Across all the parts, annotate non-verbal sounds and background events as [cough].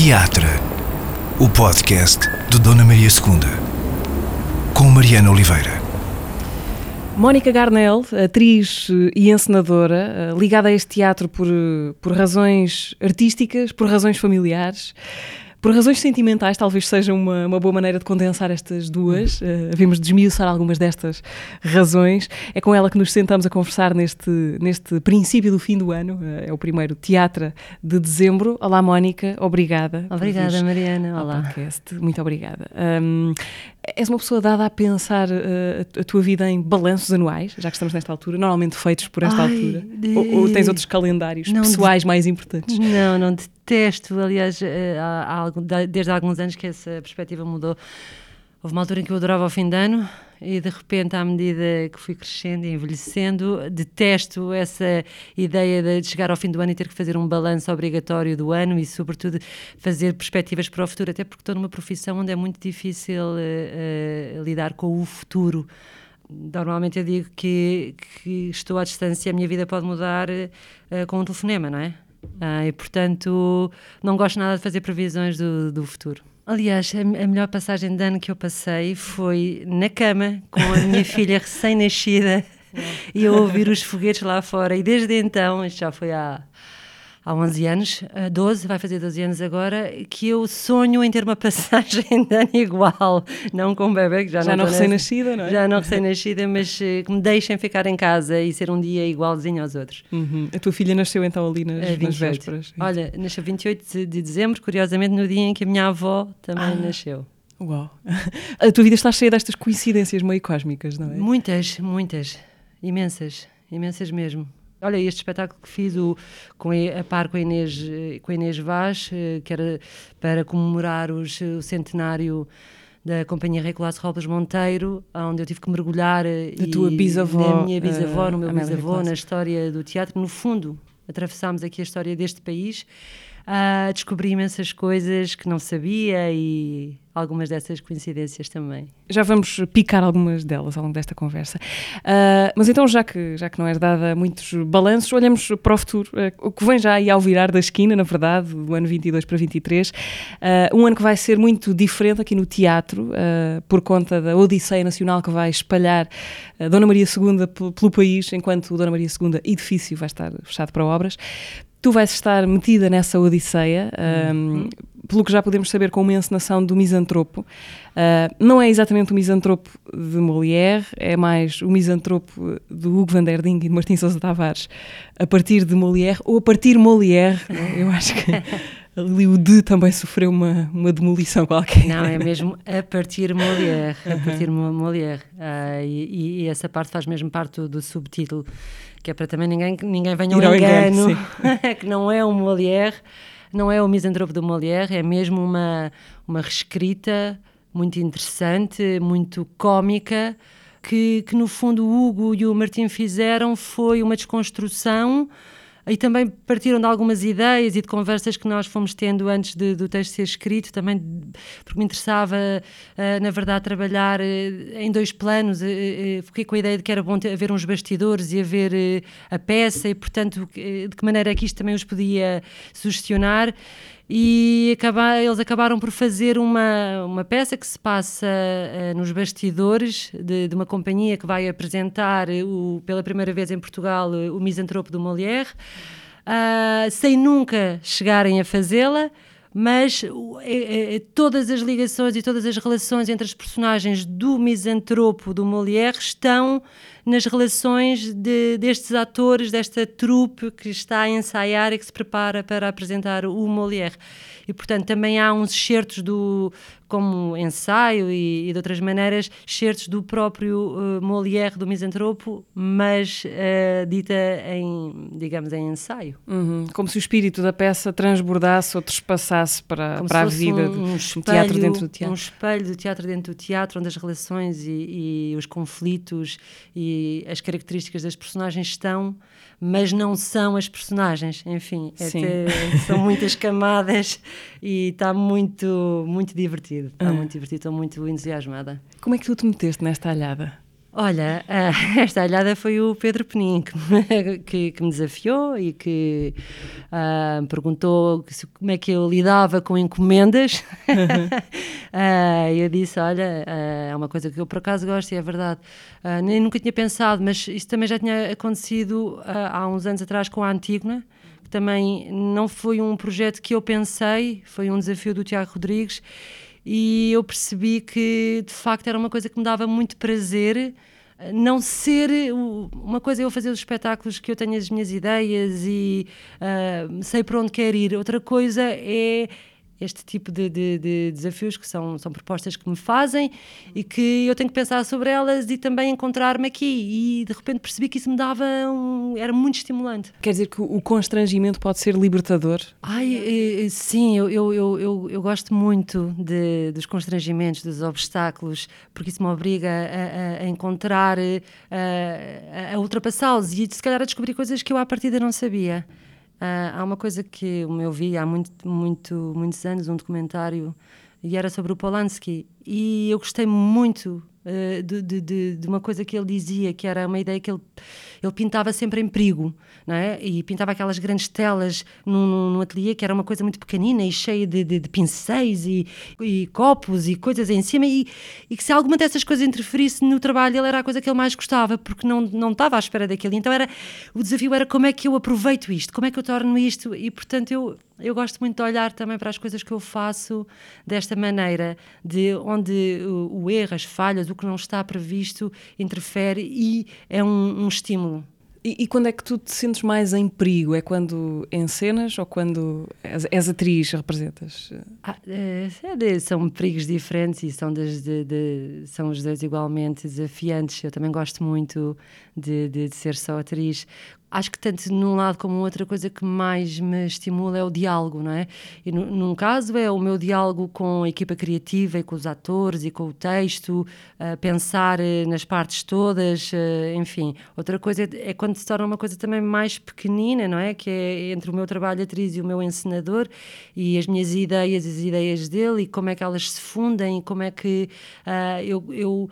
Teatro, o podcast de Dona Maria II, com Mariana Oliveira. Mónica Garnel, atriz e encenadora, eh, ligada a este teatro por, eh, por razões artísticas, por razões familiares. Por razões sentimentais, talvez seja uma, uma boa maneira de condensar estas duas. Uh, devemos desmiuçar algumas destas razões. É com ela que nos sentamos a conversar neste, neste princípio do fim do ano. Uh, é o primeiro teatro de dezembro. Olá, Mónica. Obrigada. Obrigada, Mariana. Olá. Podcast. Muito obrigada. Um, és uma pessoa dada a pensar uh, a, tua vida em balanços anuais, já que estamos nesta altura, normalmente feitos por esta Ai, altura? De... Ou, ou, tens outros calendários não pessoais de... mais importantes? Não, não detesto. Aliás, eh, há, há, desde há alguns anos que essa perspectiva mudou. Houve uma altura em que eu adorava o fim de ano e de repente, à medida que fui crescendo e envelhecendo, detesto essa ideia de chegar ao fim do ano e ter que fazer um balanço obrigatório do ano e, sobretudo, fazer perspectivas para o futuro, até porque estou numa profissão onde é muito difícil uh, uh, lidar com o futuro. Normalmente eu digo que, que, estou à distância a minha vida pode mudar uh, com um telefonema, não é? Ah, e portanto, não gosto nada de fazer previsões do, do futuro. Aliás, a, a, melhor passagem de ano que eu passei foi na cama com a minha [laughs] filha recém-nascida e a ouvir os foguetes lá fora. E desde então, isto já foi há há 11 anos, 12, vai fazer 12 anos agora, que eu sonho em ter uma [laughs] passagem de ano igual, não com um bebê, que já, já não, não recém-nascida, não é? Já não recém-nascida, mas uh, que me deixem ficar em casa e ser um dia igualzinho aos outros. Uhum. A tua filha nasceu então ali nas, nas vésperas? Olha, nasceu 28 de dezembro, curiosamente no dia em que a minha avó também ah. nasceu. Uau! [laughs] A tua vida está cheia destas coincidências meio cósmicas, não é? Muitas, muitas. Imensas. Imensas mesmo. Olha, este espetáculo que fiz o, com a, par com a, Inês, com a Inês Vaz, eh, que era para comemorar os, o centenário da Companhia Recolasso Robles Monteiro, onde eu tive que mergulhar da e, tua bisavó, na minha bisavó, uh, no meu bisavô, na história do teatro. No fundo, atravessámos aqui a história deste país uh, descobri imensas coisas que não sabia e algumas dessas coincidências também. Já vamos picar algumas delas ao longo desta conversa. Uh, mas então, já que, já que não és dada muitos balanços, olhamos para o futuro. Uh, o que vem já aí ao virar da esquina, na verdade, do ano 22 para 23. Uh, um ano que vai ser muito diferente aqui no teatro, por conta da Odisseia Nacional que vai espalhar Dona Maria II pelo país, enquanto Dona Maria II edifício vai estar fechado para obras. Tu vais estar metida nessa odisseia, um, pelo que já podemos saber com uma encenação do misantropo. Uh, não é exatamente o misantropo de Molière, é mais o misantropo do Hugo van der Ding e de Martim Sousa Tavares, a partir de Molière, ou a partir Molière, [laughs] eu acho que ali o de também sofreu uma, uma demolição qualquer. Não, é mesmo a partir Molière, a partir Molière. Uh, e, e, essa parte faz mesmo parte do, do subtítulo que é para também ninguém, ninguém venha ao engano, engano [laughs] que não é um Molière, não é o misantropo do Molière, é mesmo uma, uma reescrita muito interessante, muito cómica, que, que no fundo o Hugo e o Martim fizeram foi uma desconstrução e também partiram de algumas ideias e de conversas que nós fomos tendo antes de, do texto ser escrito, também porque me interessava, uh, na verdade, trabalhar uh, em dois planos. Uh, fiquei com a ideia de que era bom ter, haver uns bastidores e haver a peça, e, portanto, de que maneira é que isto também os podia sugestionar e acabar, eles acabaram por fazer uma, uma peça que se passa uh, nos bastidores de, de, uma companhia que vai apresentar o, pela primeira vez em Portugal o Misantropo do Molière, uh, sem nunca chegarem a fazê-la mas todas as ligações e todas as relações entre as personagens do misantropo do Molière estão nas relações de, destes atores, desta trupe que está a ensaiar e que se prepara para apresentar o Molière. E, portanto, também há uns certos do, como ensaio e, e de outras maneiras, certos do próprio uh, Molière, do Misantropo, mas uh, dita em, digamos, em ensaio. Uhum. Como se o espírito da peça transbordasse ou trespassasse para, para a vida um, um do teatro dentro do teatro. Um espelho do teatro dentro do teatro, onde as relações e, e os conflitos e as características das personagens estão, mas não são as personagens. Enfim, é são muitas [laughs] camadas e está muito, muito divertido. Está ah. muito divertido, estou muito entusiasmada. Como é que tu te meteste nesta alhada? Olha, uh, [laughs] esta alhada foi o Pedro Penin que me, [laughs] que, que me desafiou e que uh, perguntou como é que eu lidava com encomendas. uh, [laughs] eu disse: Olha, é uma coisa que eu por acaso gosto e é verdade. nem nunca tinha pensado, mas isso também já tinha acontecido há uns anos atrás com a Antígona também não foi um projeto que eu pensei, foi um desafio do Tiago Rodrigues e eu percebi que de facto era uma coisa que me dava muito prazer não ser uma coisa é eu fazer os espetáculos que eu tenho as minhas ideias e uh, sei para onde quero ir, outra coisa é este tipo de, de, de, desafios que são, são propostas que me fazem e que eu tenho que pensar sobre elas e também encontrar-me aqui. E de repente percebi que isso me dava um, era muito estimulante. Quer dizer que o constrangimento pode ser libertador? Ai, sim, eu, eu, eu, eu, gosto muito de, dos constrangimentos, dos obstáculos, porque isso me obriga a, a, a encontrar, a, a ultrapassá-los e se calhar a descobrir coisas que eu à partida não sabia. Uh, há uma coisa que eu vi há muito, muito, muitos anos, um documentário, e era sobre o Polanski, e eu gostei muito uh, de, de, de, uma coisa que ele dizia, que era uma ideia que ele, ele pintava sempre em perigo, não é? E pintava aquelas grandes telas num, num ateliê que era uma coisa muito pequenina e cheia de, de, de pincéis e, e, copos e coisas em cima, e, e, que se alguma dessas coisas interferisse no trabalho, ele era a coisa que ele mais gostava, porque não, não estava à espera daquilo. Então era, o desafio era como é que eu aproveito isto, como é que eu torno isto, e portanto eu eu gosto muito de olhar também para as coisas que eu faço desta maneira, de onde o, o erro, as falhas, o que não está previsto interfere e é um, um estímulo. E, e, quando é que tu te sentes mais em perigo? É quando encenas ou quando és, és atriz, representas? Ah, é, é são perigos diferentes e são, de, de, são os dois igualmente desafiantes. Eu também gosto muito de, de ser só atriz acho que tanto num lado como outra coisa que mais me estimula é o diálogo, não é? E no, num caso é o meu diálogo com a equipa criativa e com os atores e com o texto, uh, pensar uh, nas partes todas, uh, enfim. Outra coisa é, é, quando se torna uma coisa também mais pequenina, não é? Que é entre o meu trabalho atriz e o meu encenador e as minhas ideias as ideias dele e como é que elas se fundem e como é que eu, eu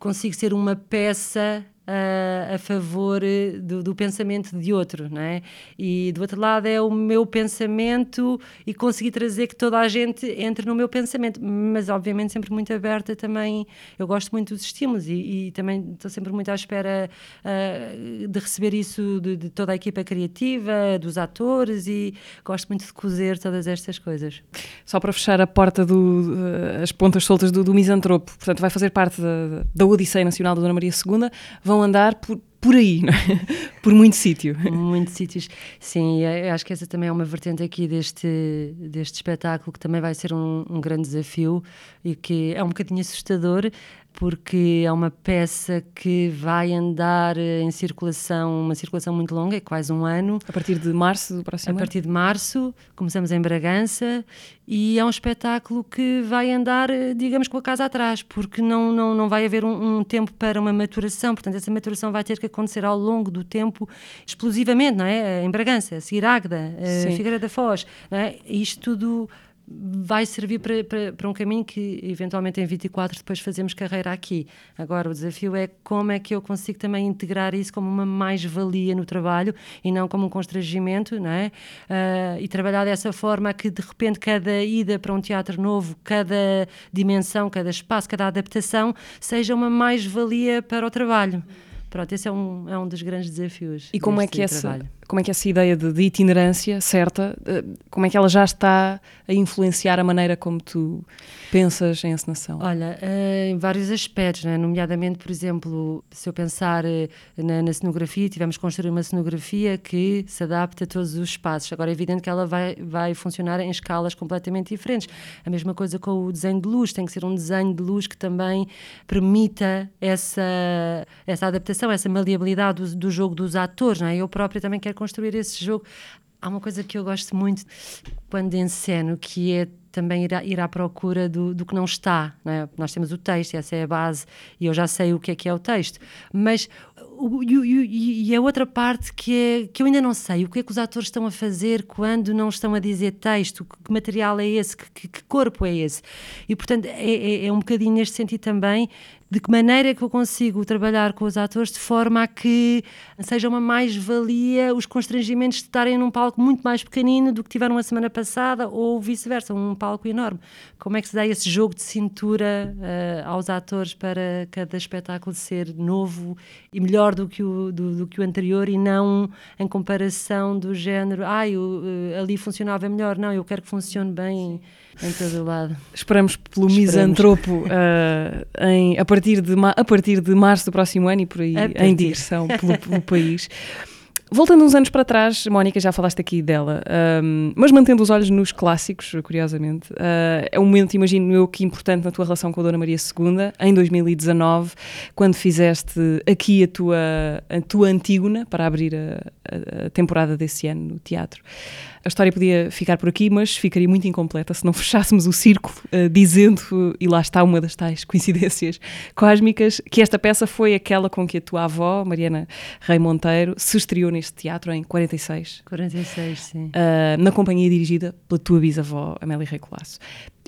consigo ser uma peça a, a favor eh, do, do, pensamento de outro, não é? E do outro lado é o meu pensamento e conseguir trazer que toda a gente entre no meu pensamento, mas obviamente sempre muito aberta também. Eu gosto muito dos estímulos e, e também estou sempre muito à espera uh, de receber isso de, de, toda a equipa criativa, dos atores e gosto muito de cozer todas estas coisas. Só para fechar a porta do, uh, as pontas soltas do, do misantropo, portanto vai fazer parte da, da Odisseia Nacional da Dona Maria II vão andar por, por aí, é? [laughs] por muito sítio. Muitos sítios, sim. Acho que essa também é uma vertente aqui deste, deste espetáculo que também vai ser um, um grande desafio e que é um bocadinho assustador, porque é uma peça que vai andar em circulação, uma circulação muito longa, é quase um ano. A partir de março do próximo A partir de março, começamos em Bragança e é um espetáculo que vai andar, digamos, com a casa atrás, porque não, não, não vai haver um, um tempo para uma maturação, portanto essa maturação vai ter que acontecer ao longo do tempo, explosivamente, não é? Em Bragança, a seguir Águeda, a Figueira da Foz, não é? Isto tudo vai servir para, para, para, um caminho que eventualmente em 24 depois fazemos carreira aqui. Agora o desafio é como é que eu consigo também integrar isso como uma mais-valia no trabalho e não como um constrangimento, não é? Uh, e trabalhar dessa forma que de repente cada ida para um teatro novo, cada dimensão, cada espaço, cada adaptação seja uma mais-valia para o trabalho. Pronto, esse é um, é um dos grandes desafios. E como é que essa, trabalho como é que essa ideia de, de, itinerância certa, eh, como é que ela já está a influenciar a maneira como tu pensas em encenação? Olha, eh, em vários aspectos, né? nomeadamente, por exemplo, se eu pensar eh, na, na cenografia, tivemos que construir uma cenografia que se adapta a todos os espaços. Agora é evidente que ela vai, vai funcionar em escalas completamente diferentes. A mesma coisa com o desenho de luz, tem que ser um desenho de luz que também permita essa, essa adaptação, essa maleabilidade do, do jogo dos atores. Né? Eu própria também quero construir esse jogo. Há uma coisa que eu gosto muito quando enceno, que é também ir à, ir à procura do, do, que não está. Não é? Nós temos o texto, essa é a base, e eu já sei o que é que é o texto. Mas e, e, a outra parte que, é, que eu ainda não sei, o que é que os atores estão a fazer quando não estão a dizer texto, que material é esse, que, que corpo é esse. E, portanto, é, é, é um bocadinho neste sentido também de que maneira é que eu consigo trabalhar com os atores de forma a que seja uma mais-valia os constrangimentos de estarem num palco muito mais pequenino do que tiveram a semana passada ou vice-versa, um palco enorme. Como é que se dá esse jogo de cintura uh, aos atores para cada espetáculo ser novo e melhor do que o, do, do que o anterior e não em comparação do género, ah, ali funcionava melhor, não, eu quero que funcione bem em todo o lado. Esperamos pelo Esperamos. misantropo uh, em, a, partir de, a partir de março do próximo ano e por aí em direção pelo, pelo país. Voltando uns anos para trás, Mónica, já falaste aqui dela, um, mas mantendo os olhos nos clássicos, curiosamente, uh, é um momento, imagino eu, que importante na tua relação com a Dona Maria II, em 2019, quando fizeste aqui a tua, a tua Antígona para abrir a, a temporada desse ano no teatro. A história podia ficar por aqui, mas ficaria muito incompleta se não [laughs] fechássemos o círculo uh, dizendo, e lá está uma das tais coincidências [laughs] cósmicas, que esta peça foi aquela com que a tua avó, Mariana Rei Monteiro, se estreou neste teatro em 46. 46, sim. Uh, na companhia dirigida pela tua bisavó, Amélia Rei Colasso.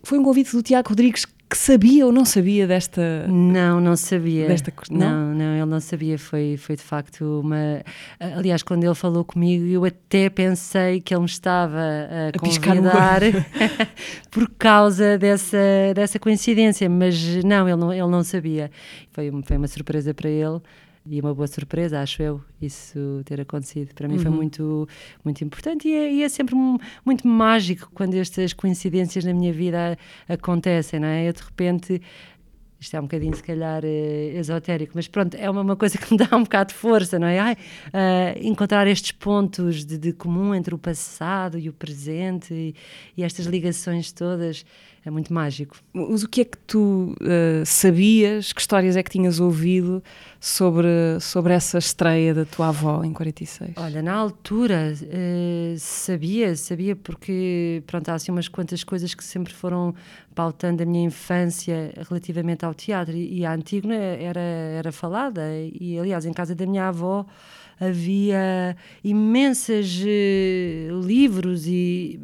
Foi um convite do Tiago Rodrigues que sabia ou não sabia desta. Não, não sabia. Desta, não? não, não, ele não sabia. Foi, foi de facto uma. Aliás, quando ele falou comigo, eu até pensei que ele me estava a, a convidar [laughs] por causa dessa, dessa coincidência, mas não, ele não, ele não sabia. Foi, foi uma surpresa para ele e uma boa surpresa, acho eu, isso ter acontecido. Para mim uhum. foi muito, muito importante e é, e é, sempre muito mágico quando estas coincidências na minha vida acontecem, não é? Eu de repente isto é um bocadinho, se calhar, uh, esotérico, mas pronto, é uma, uma, coisa que me [laughs] dá um bocado de força, não é? Ai, uh, encontrar estes pontos de, de, comum entre o passado e o presente e, e estas ligações todas é muito mágico. Mas o que é que tu uh, sabias, que histórias é que tinhas ouvido sobre, sobre essa estreia da tua avó em 46? Olha, na altura uh, sabia, sabia porque pronto, há assim umas quantas coisas que sempre foram pautando a minha infância relativamente ao teatro e, e a Antígona era, era falada e aliás em casa da minha avó havia imensos uh, livros e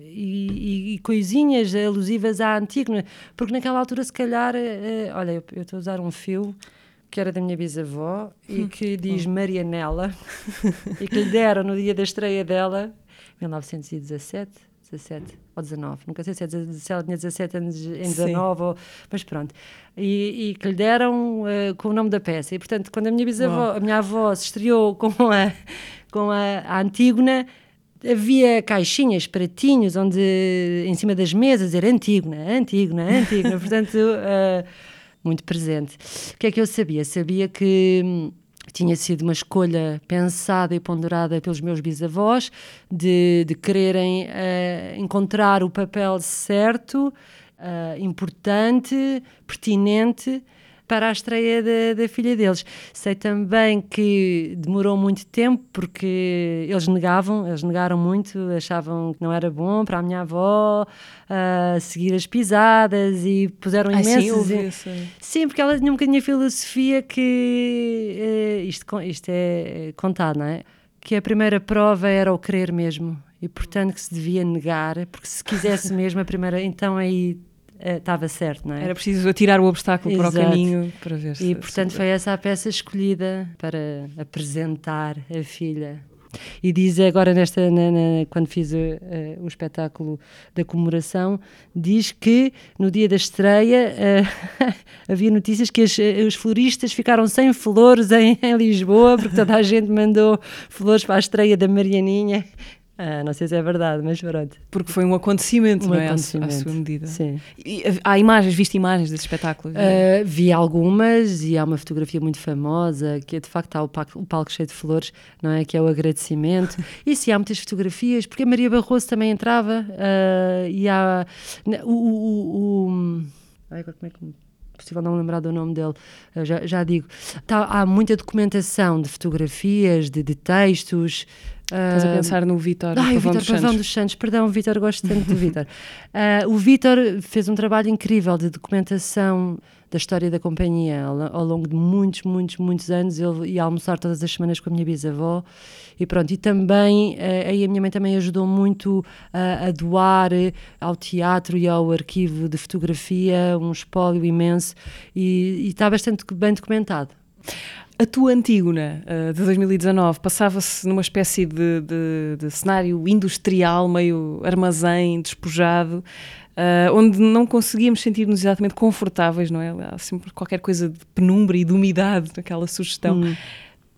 e, e, coisinhas alusivas à Antígona, porque naquela altura, se calhar, uh, olha, eu, estou a usar um fio que era da minha bisavó e hum. que diz Marianela [laughs] e que lhe deram no dia da estreia dela, 1917, 17 ou 19, nunca sei se, é, se ela tinha 17 anos em 19, ou, mas pronto. E, e, que lhe deram uh, com o nome da peça. E portanto, quando a minha bisavó, a minha avó se estreou com a, com a, a Antígona, havia caixinhas, pratinhos, onde em cima das mesas era Antígona, Antígona, Antígona, portanto, uh, [laughs] muito presente. O que é que eu sabia? Sabia que hum, tinha sido uma escolha pensada e ponderada pelos meus bisavós de, de quererem uh, encontrar o papel certo, uh, importante, pertinente para a estreia da, da, filha deles. Sei também que demorou muito tempo porque eles negavam, eles negaram muito, achavam que não era bom para a minha avó uh, seguir as pisadas e puseram ah, imensos. Sim, sim, porque ela tinha um bocadinho a filosofia que uh, isto, isto é contado, não é? Que a primeira prova era o querer mesmo e portanto que se devia negar, porque se quisesse mesmo a primeira, então aí estava certo, não é? Era preciso atirar o obstáculo Exato. para o caminho para ver se. E portanto se... foi essa a peça escolhida para apresentar a filha. E diz agora, nesta, na, na, quando fiz uh, uh, o espetáculo da comemoração, diz que no dia da estreia uh, [laughs] havia notícias que as, os floristas ficaram sem flores em, [laughs] em Lisboa, porque toda a gente mandou flores para a estreia da Marianinha. Ah, não sei se é verdade, mas pronto. Porque foi um acontecimento, um não é? Acontecimento. À, sua medida. Sim. E, há imagens, viste imagens desse espetáculo? Uh, vi algumas e há uma fotografia muito famosa que é de facto há o palco, o palco cheio de flores, não é? Que é o agradecimento. [laughs] e sim, há muitas fotografias, porque a Maria Barroso também entrava uh, e há o. o, o ai, como é que possível não lembrar do nome dele, já, já digo. Tá, há muita documentação de fotografias, de, de textos, Estás a pensar no Vítor Ai, o Vítor Pavão dos Santos. Perdão, Vítor, gosto tanto do Vítor. Uh, [laughs] o Vítor fez um trabalho incrível de documentação da história da companhia. Ao, ao, longo de muitos, muitos, muitos anos, eu ia almoçar todas as semanas com a minha bisavó e pronto. E também, uh, aí a minha mãe também ajudou muito uh, a doar ao teatro e ao arquivo de fotografia um espólio imenso e, e está bastante bem documentado. A tua Antígona uh, de 2019 passava-se numa espécie de, de, de, cenário industrial, meio armazém, despojado, uh, onde não conseguíamos sentir-nos exatamente confortáveis, não é? Há sempre qualquer coisa de penumbra e de umidade naquela sugestão. Hum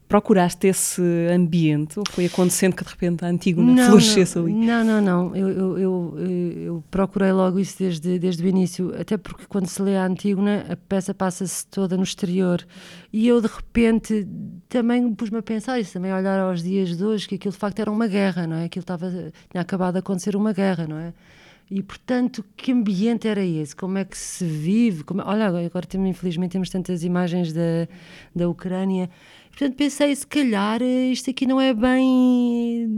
procuraste esse ambiente ou foi acontecendo que de repente a Antígona florescesse ali? Não, não, não. Eu, eu, eu, eu, procurei logo isso desde, desde o início, até porque quando se lê a Antígona a peça passa-se toda no exterior e eu de repente também pus-me a pensar isso, também a olhar aos dias de hoje, que aquilo de facto era uma guerra, não é? Aquilo estava, tinha acabado de acontecer uma guerra, não é? E, portanto, que ambiente era esse? Como é que se vive? Como... Olha, agora, temos, infelizmente, temos tantas imagens da, da Ucrânia Portanto, pensei, se calhar eh, isto aqui não é bem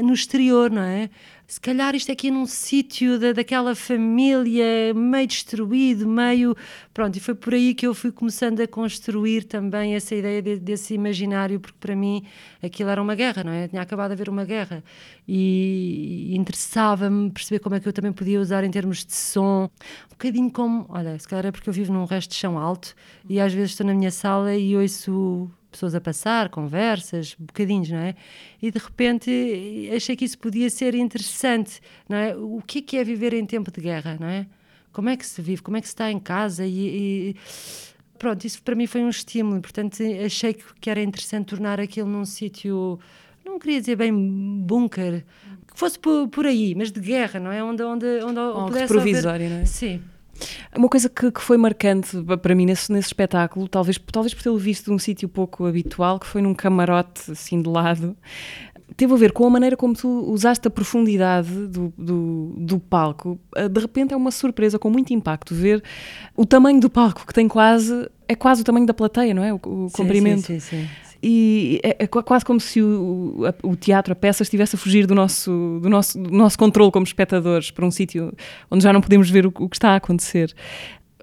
no exterior, não é? Se calhar isto aqui é num sítio da, daquela família meio destruído, meio. Pronto, e foi por aí que eu fui começando a construir também essa ideia de, desse imaginário, porque para mim aquilo era uma guerra, não é? Tinha acabado de haver uma guerra e, e interessava-me perceber como é que eu também podia usar em termos de som. Um bocadinho como. Olha, se calhar é porque eu vivo num resto de chão alto e às vezes estou na minha sala e ouço pessoas a passar, conversas, bocadinhos, não é? E de repente achei que isso podia ser interessante, não é? O que é, que é viver em tempo de guerra, não é? Como é que se vive? Como é que se está em casa? E, e pronto, isso para mim foi um estímulo, portanto achei que era interessante tornar aquilo num sítio, não queria dizer bem bunker, que fosse por, por aí, mas de guerra, não é? Onde, onde, onde um pudesse provisório, haver... não é? Sim. Uma coisa que, que, foi marcante para mim nesse, nesse espetáculo, talvez, talvez por tê-lo visto de um sítio pouco habitual, que foi num camarote assim de lado, teve a ver com a maneira como tu usaste a profundidade do, do, do, palco. Ah, de repente é uma surpresa com muito impacto ver o tamanho do palco, que tem quase. É quase o tamanho da plateia, não é? O, o sim, comprimento. Sim, sim, sim e é, é, quase como se o, o, teatro, a peça, estivesse a fugir do nosso, do nosso, do nosso controle como espectadores para um sítio onde já não podemos ver o, o que está a acontecer.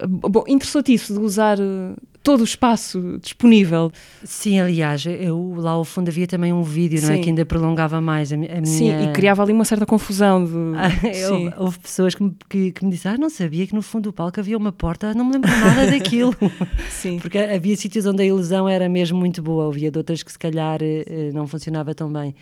Bom, interessou-te isso de usar eh, todo o espaço disponível. Sim, aliás, eu lá ao fundo havia também um vídeo, não é? Que ainda prolongava mais a, a minha. Sim, e criava ali uma certa confusão. De... [laughs] Sim. Houve pessoas que me, que, que me disseram, ah, não sabia que no fundo do palco havia uma porta, não me lembro nada daquilo. [laughs] Sim. Porque havia sítios onde a ilusão era mesmo muito boa, havia de outras que se calhar eh, não funcionava tão bem.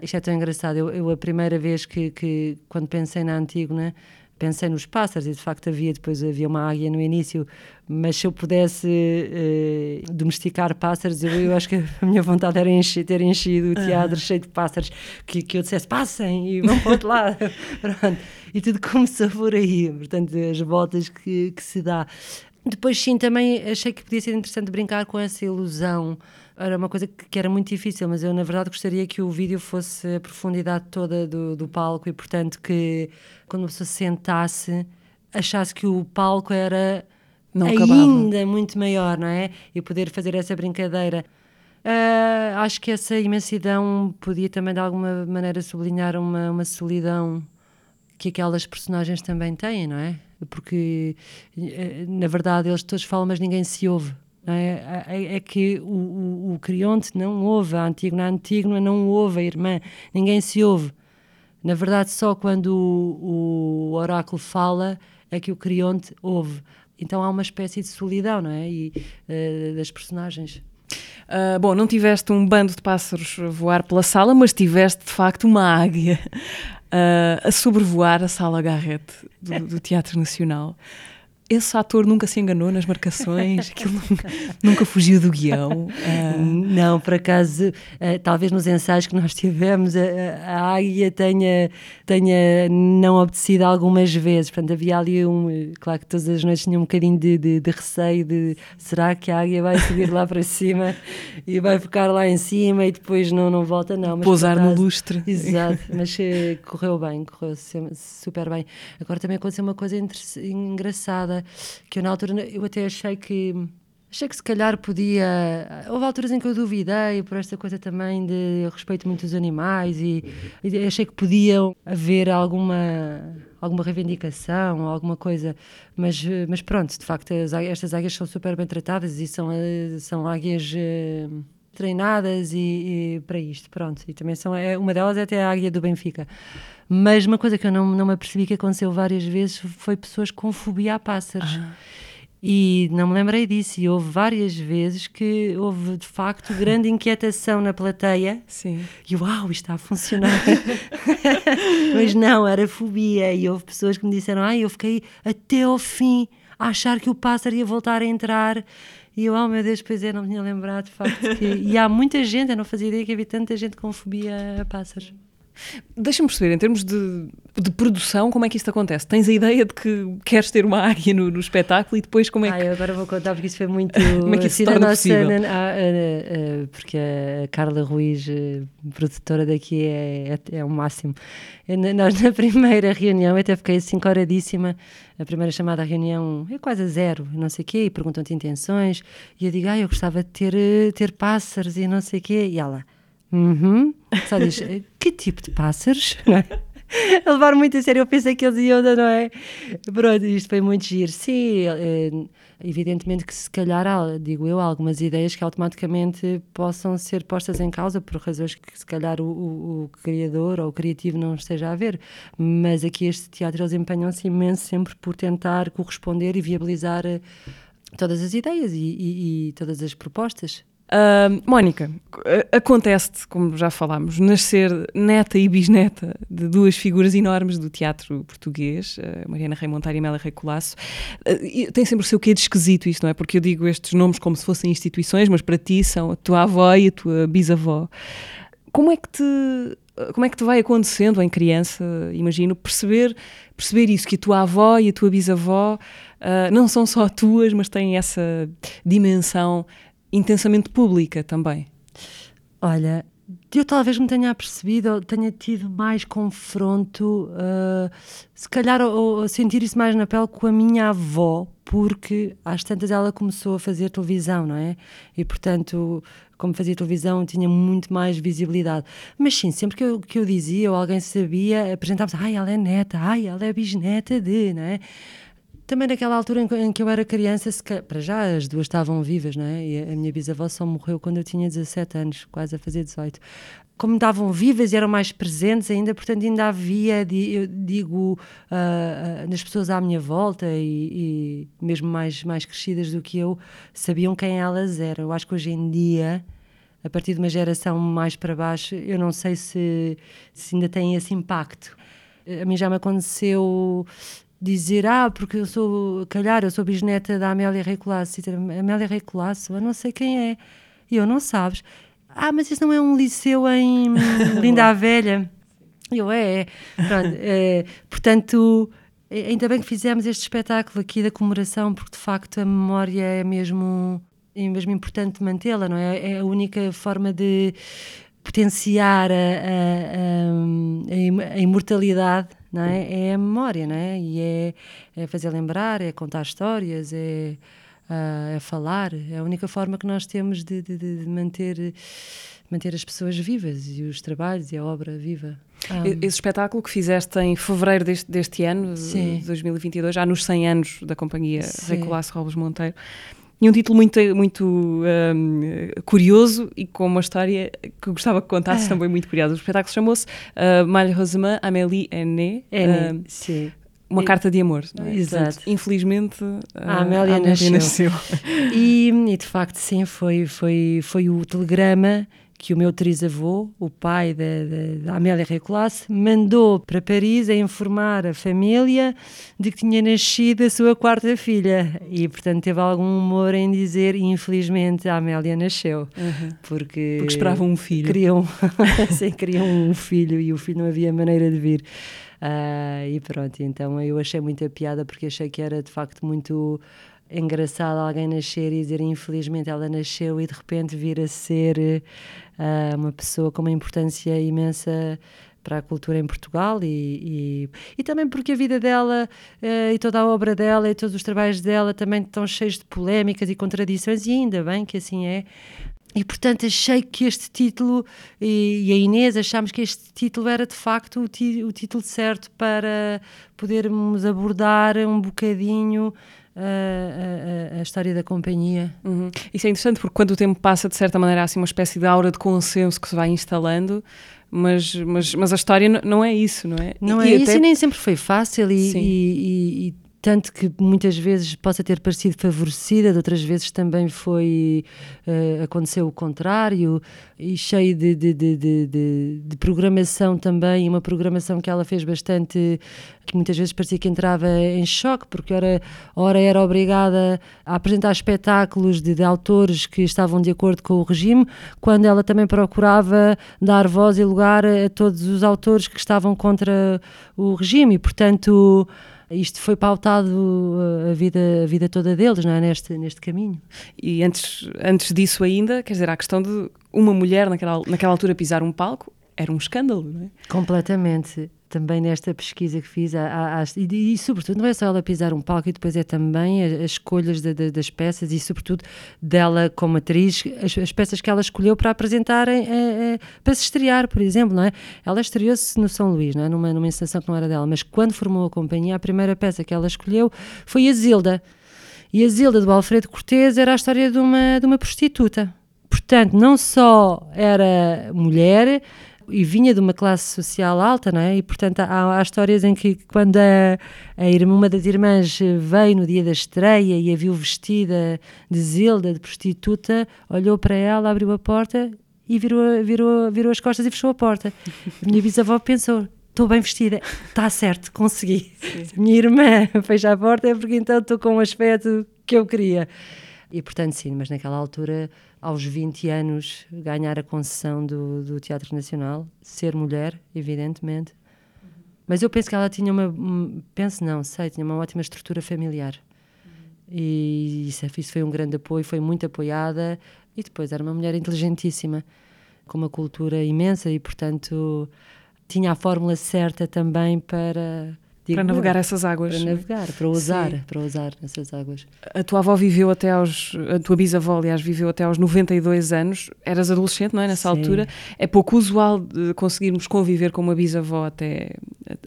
Isto é tão engraçado. Eu, eu a primeira vez que, que, quando pensei na Antígona, pensei nos pássaros e de facto havia depois havia uma águia no início mas se eu pudesse uh, domesticar pássaros eu, eu, acho que [laughs] a minha vontade era encher, ter enchido o teatro cheio de pássaros que, que eu dissesse passem e vão para o outro lado. [laughs] Pronto. e tudo começou por aí portanto as voltas que, que se dá. Depois sim também achei que podia ser interessante brincar com essa ilusão era uma coisa que, que, era muito difícil, mas eu na verdade gostaria que o vídeo fosse a profundidade toda do, do palco e, portanto, que quando uma pessoa sentasse, achasse que o palco era não ainda acabava. muito maior, não é? E poder fazer essa brincadeira. Uh, acho que essa imensidão podia também de alguma maneira sublinhar uma, uma solidão que aquelas personagens também têm, não é? Porque eh, na verdade eles todos falam, mas ninguém se ouve. É? é, é, que o, o, o, Crionte não ouve, a Antígona, a Antígona não ouve a irmã, ninguém se ouve. Na verdade, só quando o, o oráculo fala é que o Crionte ouve. Então há uma espécie de solidão, não é? E, uh, das personagens. Uh, bom, não tiveste um bando de pássaros voar pela sala, mas tiveste de facto uma águia uh, a sobrevoar a sala Garrett do, do Teatro Nacional esse ator nunca se enganou nas marcações, aquilo nunca, nunca fugiu do guião. Uh... Não, por acaso, uh, talvez nos ensaios que nós tivemos, a, a, águia tenha, tenha não obedecido algumas vezes. Portanto, havia ali um. Claro que todas as noites tinha um bocadinho de, de, de, receio de será que a águia vai subir lá para cima e vai ficar lá em cima e depois não, não volta, não. Mas, Pousar acaso, no lustre. Exato, mas uh, correu bem, correu super bem. Agora também aconteceu uma coisa engraçada que eu na altura eu até achei que achei que se calhar podia. Houve alturas em que eu duvidei por esta coisa também de respeito muito os animais e, e achei que podia haver alguma alguma reivindicação, alguma coisa, mas, mas pronto, de facto, as, estas águias são super bem tratadas e são, eh, são águias uh, treinadas e, e, para isto, pronto. E também são, é, uma delas é até a águia do Benfica. Mas uma coisa que eu não, não me apercebi que aconteceu várias vezes foi pessoas com fobia a pássaros. Ah. E não me lembrei disso, e houve várias vezes que houve de facto grande inquietação na plateia. Sim. E uau, isto está a funcionar. [laughs] Mas não, era fobia. E houve pessoas que me disseram: ai, eu fiquei até ao fim a achar que o pássaro ia voltar a entrar. E eu, oh meu Deus, pois é, não me tinha lembrado de facto que. E há muita gente, eu não fazia ideia que havia tanta gente com fobia a pássaros. Deixa-me perceber, em termos de, de, produção, como é que isto acontece? Tens a ideia de que queres ter uma [laughs] águia no, no espetáculo e depois como é que. Ah, eu agora vou contar porque isso foi muito. [laughs] como é que isso se torna nossa, possível? porque a Carla Ruiz, produtora daqui, é, é, é o máximo. Nós, [laughs] na primeira reunião, eu até fiquei assim coradíssima. A primeira chamada à reunião é quase a zero, não sei o quê, e perguntam-te intenções. E eu digo, ah, eu gostava de ter, ter pássaros e não sei o quê. E ela Uhum. Só diz, que tipo de pássaros? [laughs] a levar muito a sério, eu pensei que eles iam, não é? Pronto, isto foi muito giro. Sim, é, evidentemente que se calhar, há, digo eu, algumas ideias que automaticamente possam ser postas em causa por razões que se calhar o, o, o criador ou o criativo não esteja a ver. Mas aqui este teatro eles empenham-se imenso sempre por tentar corresponder e viabilizar eh, todas as ideias e, e, e todas as propostas. Uh, Mónica, acontece-te, como já falámos, nascer neta e bisneta de duas figuras enormes do teatro português, uh, Mariana Rei Montar e Amélia Rei Colasso. Uh, tem sempre o seu quê de esquisito isto, não é? Porque eu digo estes nomes como se fossem instituições, mas para ti são a tua avó e a tua bisavó. Como é que te, como é que te vai acontecendo em criança, imagino, perceber, perceber isso, que a tua avó e a tua bisavó uh, não são só tuas, mas têm essa dimensão intensamente pública também? Olha, eu talvez me tenha apercebido, tenha tido mais confronto, uh, se calhar ou, sentir isso mais na pele com a minha avó, porque às tantas ela começou a fazer televisão, não é? E portanto, como fazia televisão, tinha muito mais visibilidade. Mas sim, sempre que eu, que eu dizia ou alguém sabia, apresentava-se, ai, ela é neta, ai, ela é bisneta de, não é? Também naquela altura em que eu era criança, para já as duas estavam vivas, não é? E a minha bisavó só morreu quando eu tinha 17 anos, quase a fazer 18. Como estavam vivas e eram mais presentes ainda, portanto ainda havia, eu digo, uh, nas pessoas à minha volta e, e, mesmo mais, mais crescidas do que eu, sabiam quem elas eram. Eu acho que hoje em dia, a partir de uma geração mais para baixo, eu não sei se, se ainda tem esse impacto. A mim já me aconteceu dizer, ah, porque eu sou, calhar, eu sou bisneta da Amélia Rei Colasso, Amélia Rei Colasso, eu não sei quem é, e eu não sabes. Ah, mas isso não é um liceu em [laughs] Linda a Velha? Eu, é, é. Pronto, é, portanto, é, ainda bem que fizemos este espetáculo aqui da comemoração, porque de facto a memória é mesmo, é mesmo importante mantê-la, não é? É a única forma de potenciar a, a, a, a imortalidade não é? É a memória, não é? E é, é fazer lembrar, é contar histórias, é, uh, é falar. É a única forma que nós temos de, de, de manter manter as pessoas vivas e os trabalhos e a obra viva. Um, Esse espetáculo que fizeste em fevereiro deste, deste ano, sim. de 2022, já nos 100 anos da companhia Recolasso Robles Monteiro, e um título muito, muito um, curioso e com uma história que eu gostava que contasse é. também muito curiosa. O espetáculo chamou-se uh, Malheureusement Amélie Aînée. Uh, sim. Uma carta de amor. É? Exato. Portanto, infelizmente, a Amélia, a Amélia nasceu. nasceu. E, e, de facto, sim, foi, foi, foi o telegrama que o meu trisavô, o pai da, Amélia Recolasse, mandou para Paris a informar a família de que tinha nascido a sua quarta filha. E, portanto, teve algum humor em dizer, infelizmente, a Amélia nasceu. Uhum. Porque, porque esperavam um filho. Queriam, [laughs] sim, queriam um filho e o filho não havia maneira de vir. Uh, e pronto, então eu achei muita piada porque achei que era de facto muito engraçado alguém nascer e dizer infelizmente ela nasceu e de repente vir a ser uh, uma pessoa com uma importância imensa para a cultura em Portugal e, e, e também porque a vida dela uh, e toda a obra dela e todos os trabalhos dela também estão cheios de polémicas e contradições e ainda bem que assim é. E portanto achei que este título, e, e a Inês achámos que este título era de facto o, ti, o título certo para podermos abordar um bocadinho a, a, a, história da companhia. Uhum. Isso é interessante porque quando o tempo passa, de certa maneira, há assim uma espécie de aura de consenso que se vai instalando, mas, mas, mas a história não é isso, não é? Não e, é e isso até... e nem sempre foi fácil e, e, e tanto que muitas vezes possa ter parecido favorecida, de outras vezes também foi uh, aconteceu o contrário e cheio de, de, de, de, programação também, uma programação que ela fez bastante, que muitas vezes parecia que entrava em choque, porque ora, ora era obrigada a apresentar espetáculos de autores que estavam de acordo com o regime, quando ela também procurava dar voz e lugar a todos os autores que estavam contra o regime, e portanto isto foi pautado uh, a vida, a vida toda deles, não é? Neste, neste caminho. E antes, antes disso ainda, quer dizer, a questão de uma mulher naquela, naquela altura pisar um palco era um escândalo, não é? Completamente também nesta pesquisa que fiz, há, há, e, e, sobretudo não é só ela pisar um palco, e depois é também as, as escolhas de, de, das peças e sobretudo dela como atriz, as, as peças que ela escolheu para apresentarem, é, é, para se estrear, por exemplo, não é? Ela estreou-se no São Luís, não é? numa, numa encenação que não era dela, mas quando formou a companhia, a primeira peça que ela escolheu foi a Zilda. E a Zilda do Alfredo Cortês era a história de uma, de uma prostituta. Portanto, não só era mulher, e vinha de uma classe social alta, não é? E portanto há, há histórias em que quando a, a irmã, uma das irmãs veio no dia da estreia e a viu vestida de Zilda, de prostituta, olhou para ela, abriu a porta e virou, virou, virou as costas e fechou a porta. A minha bisavó pensou, estou bem vestida, está certo, consegui. Sim. Minha irmã [laughs] fecha a porta é porque então estou com o aspecto que eu queria. E portanto, sim, mas naquela altura aos 20 anos, ganhar a concessão do, do Teatro Nacional, ser mulher, evidentemente. Uhum. Mas eu penso que ela tinha uma. Penso não, sei, tinha uma ótima estrutura familiar. Uhum. E isso, isso foi um grande apoio, foi muito apoiada. E depois era uma mulher inteligentíssima, com uma cultura imensa e, portanto, tinha a fórmula certa também para Digo, para navegar essas águas. Para navegar, para usar, Sim. para usar essas águas. A tua avó viveu até aos, a tua bisavó, aliás, viveu até aos 92 anos, eras adolescente, não é? Nessa Sim. altura. É pouco usual conseguirmos conviver com uma bisavó até,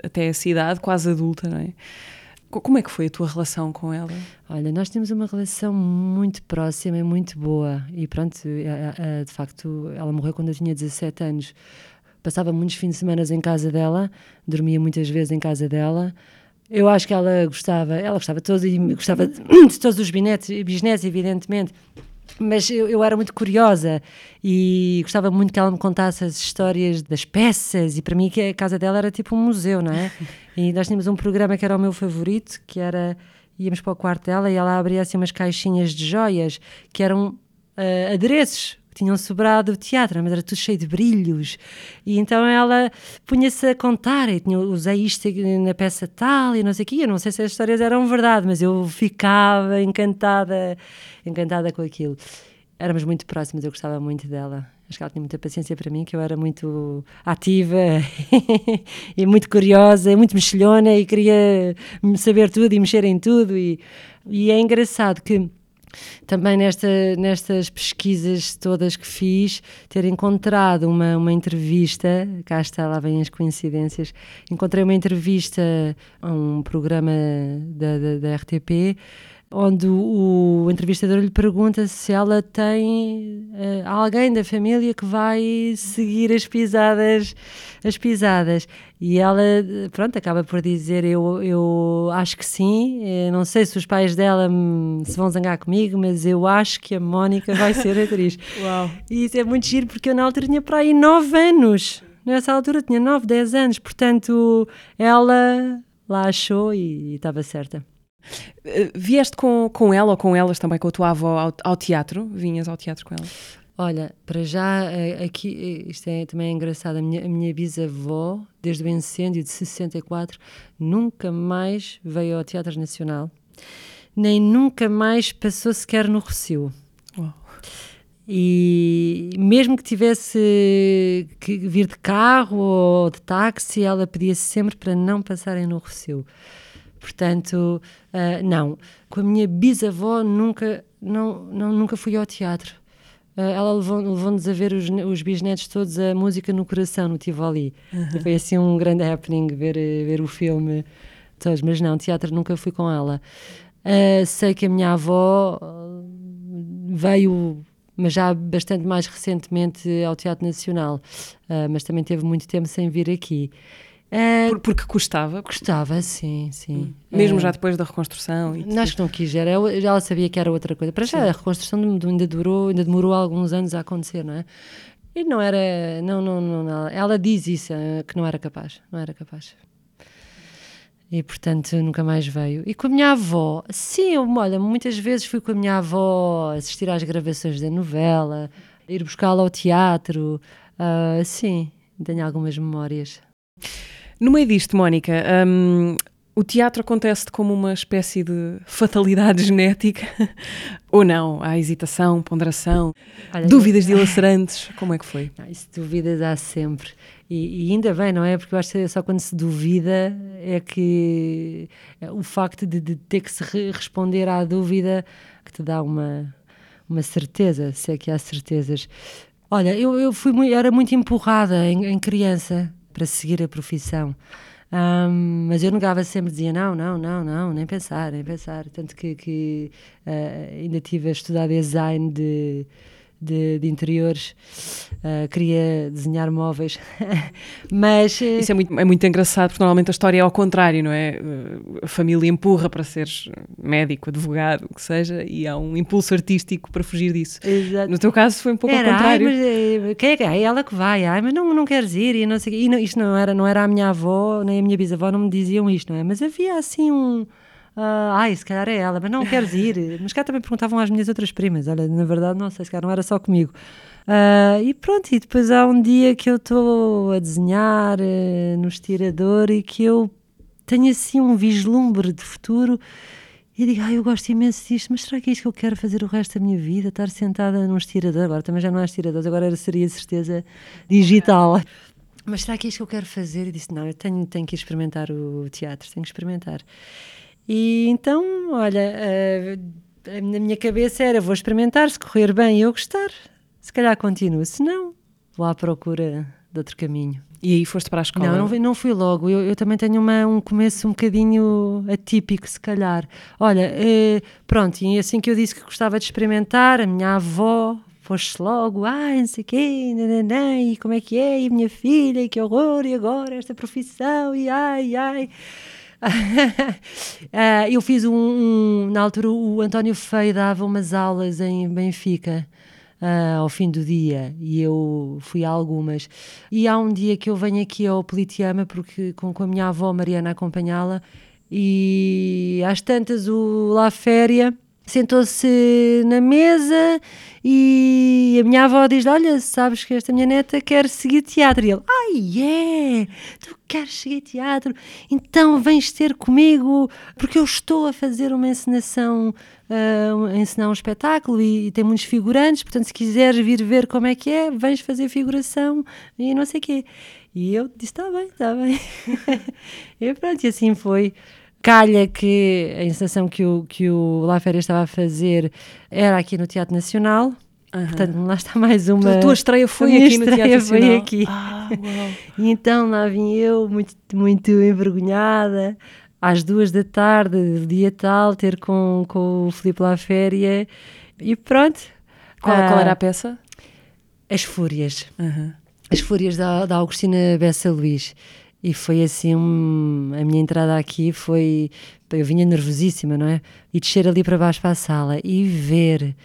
até essa idade, quase adulta, não é? Como é que foi a tua relação com ela? Olha, nós temos uma relação muito próxima e muito boa. E pronto, de facto, ela morreu quando eu tinha 17 anos passava muitos fins de semana em casa dela, dormia muitas vezes em casa dela. Eu acho que ela gostava, ela gostava de todos, gostava de, [coughs] de todos os bisnetos, evidentemente, mas eu, eu, era muito curiosa e gostava muito que ela me contasse as histórias das peças e para mim que a casa dela era tipo um museu, não é? [laughs] E nós tínhamos um programa que era o meu favorito, que era íamos para o quarto dela e ela abria assim umas caixinhas de joias que eram uh, adereços tinham sobrado o teatro, mas era tudo cheio de brilhos. E então ela punha-se a contar, e tinha, usei isto na peça tal, e não sei o quê. Eu não sei se as histórias eram verdade, mas eu ficava encantada, encantada com aquilo. Éramos muito próximas, eu gostava muito dela. Acho que ela tinha muita paciência para mim, que eu era muito ativa [laughs] e muito curiosa, muito mexilhona e queria saber tudo e mexer em tudo. E, e é engraçado que também nesta, nestas pesquisas todas que fiz, ter encontrado uma, uma entrevista, cá está, lá vêm as coincidências, encontrei uma entrevista a um programa da, da, da RTP onde o, entrevistador lhe pergunta se ela tem uh, alguém da família que vai seguir as pisadas, as pisadas. E ela, pronto, acaba por dizer: Eu, eu acho que sim. Eu não sei se os pais dela se vão zangar comigo, mas eu acho que a Mónica vai ser atriz. [laughs] Uau! E isso é muito giro porque eu na altura tinha para aí 9 anos. Nessa altura tinha 9, 10 anos. Portanto, ela lá achou e estava certa. Eh, vieste com, com ela ou com elas também, com a tua avó, ao, ao teatro? Vinhas ao teatro com ela? Olha, para já, eh, aqui, eh, isto é também engraçado, a minha, a minha bisavó, desde o incêndio de 64, nunca mais veio ao Teatro Nacional, nem nunca mais passou sequer no Rocio. E mesmo que tivesse que vir de carro ou de táxi, ela pedia sempre para não passarem no Rosseu. Portanto, uh, não. Com a minha bisavó nunca, não, não, nunca fui ao teatro. Uh, ela levou-nos levou a ver os, os bisnetos todos a música no coração, no Tivoli. Uhum. Foi assim um grande happening ver, ver o filme todos. Mas não, teatro nunca fui com ela. Uh, sei que a minha avó veio mas já bastante mais recentemente ao Teatro Nacional, mas também teve muito tempo sem vir aqui. Uh, porque custava? Custava, sim, sim. Hum. Mesmo uh, já depois da reconstrução? E acho que não quis, era, ela sabia que era outra coisa. Para já sim. a reconstrução ainda durou, ainda demorou alguns anos a acontecer, não é? E não era, não, não, não, ela diz isso, que não era capaz, não era capaz e portanto nunca mais veio. E com a minha avó, sim, eu, olha, muitas vezes fui com a minha avó assistir às gravações da novela, ir buscá-la ao teatro, uh, sim, tenho algumas memórias. No meio disto, Mónica, um, o teatro acontece como uma espécie de fatalidade [laughs] genética? Ou não? Há hesitação, ponderação, Olha, dúvidas dilacerantes? Como é que foi? Não, isso dúvidas há sempre. E, e, ainda bem, não é? Porque eu acho que só quando se duvida é que o facto de, de ter que se re responder à dúvida que te dá uma, uma certeza, se é que há certezas. Olha, eu, eu fui muito, era muito empurrada em, em criança para seguir a profissão. Um, mas eu negava sempre, dizia não, não, não, não, nem pensar, nem pensar. Tanto que, que uh, ainda tive a estudar design de de, de interiores, uh, queria desenhar móveis, [laughs] mas... Uh, Isso é muito, é muito engraçado, porque normalmente a história é ao contrário, não é? Uh, a família empurra para seres médico, advogado, o que seja, e há um impulso artístico para fugir disso. Exato. No teu caso foi um pouco era, ao contrário. Ai, mas, quem é, é ela que vai, ai, mas não, não queres ir, e não sei e não, isto não era, não era a minha avó, nem a minha bisavó, não me diziam isto, não é? Mas havia assim um Uh, ai, se calhar é ela, mas não queres ir. Mas cá também perguntavam às minhas outras primas. Olha, na verdade, não sei, se calhar não era só comigo. Uh, e pronto, e depois há um dia que eu estou a desenhar uh, no estirador e que eu tenho assim um vislumbre de futuro e digo, ai, eu gosto imenso disto, mas será que é isto que eu quero fazer o resto da minha vida? Estar sentada num estirador, agora também já não é estirador, agora seria certeza digital. Mas será que é isto que eu quero fazer? E disse, não, eu tenho, tenho que experimentar o teatro, tenho que experimentar. E então, olha, uh, na minha cabeça era: vou experimentar, se correr bem e eu gostar, se calhar continuo, se não, vou à procura de outro caminho. E aí foste para a escola? Não, não, não fui logo. Eu, eu também tenho uma, um começo um bocadinho atípico, se calhar. Olha, uh, pronto, e assim que eu disse que gostava de experimentar, a minha avó pôs-se logo, ai, não sei o quê, nananã, e como é que é, e minha filha, e que horror, e agora esta profissão, e ai, ai. Uh, [laughs] eu fiz um, um, Na altura, o António Feio dava umas aulas em Benfica. Uh, ao fim do dia e eu fui a algumas. E há um dia que eu venho aqui ao Politeama porque com, com a minha avó Mariana acompanhá-la e às tantas o La Féria sentou-se na mesa e a minha avó diz olha, sabes que esta minha neta quer seguir teatro. E ele, ai, é, tu queres seguir teatro? Então vens ter comigo, porque eu estou a fazer uma encenação, uh, a encenar um espetáculo e, e, tem muitos figurantes, portanto se quiseres vir ver como é que é, vens fazer figuração e não sei o quê. E eu disse, está bem, está bem. [laughs] e pronto, e assim foi calha que a encenação que o, que o La Féria estava a fazer era aqui no Teatro Nacional. Uhum. Portanto, lá está mais uma. A tua estreia foi aqui no Teatro Nacional. foi aqui. Ah, e então lá vim eu, muito, muito envergonhada, às duas da tarde, dia tal, ter com, com o Filipe La Féria. E pronto. Qual, ah, qual era a peça? As Fúrias. Uhum. As Fúrias da, da Augustina Bessa Luís. E foi assim, um, a minha entrada aqui foi, eu vinha nervosíssima, não é? E descer ali para baixo para a sala e ver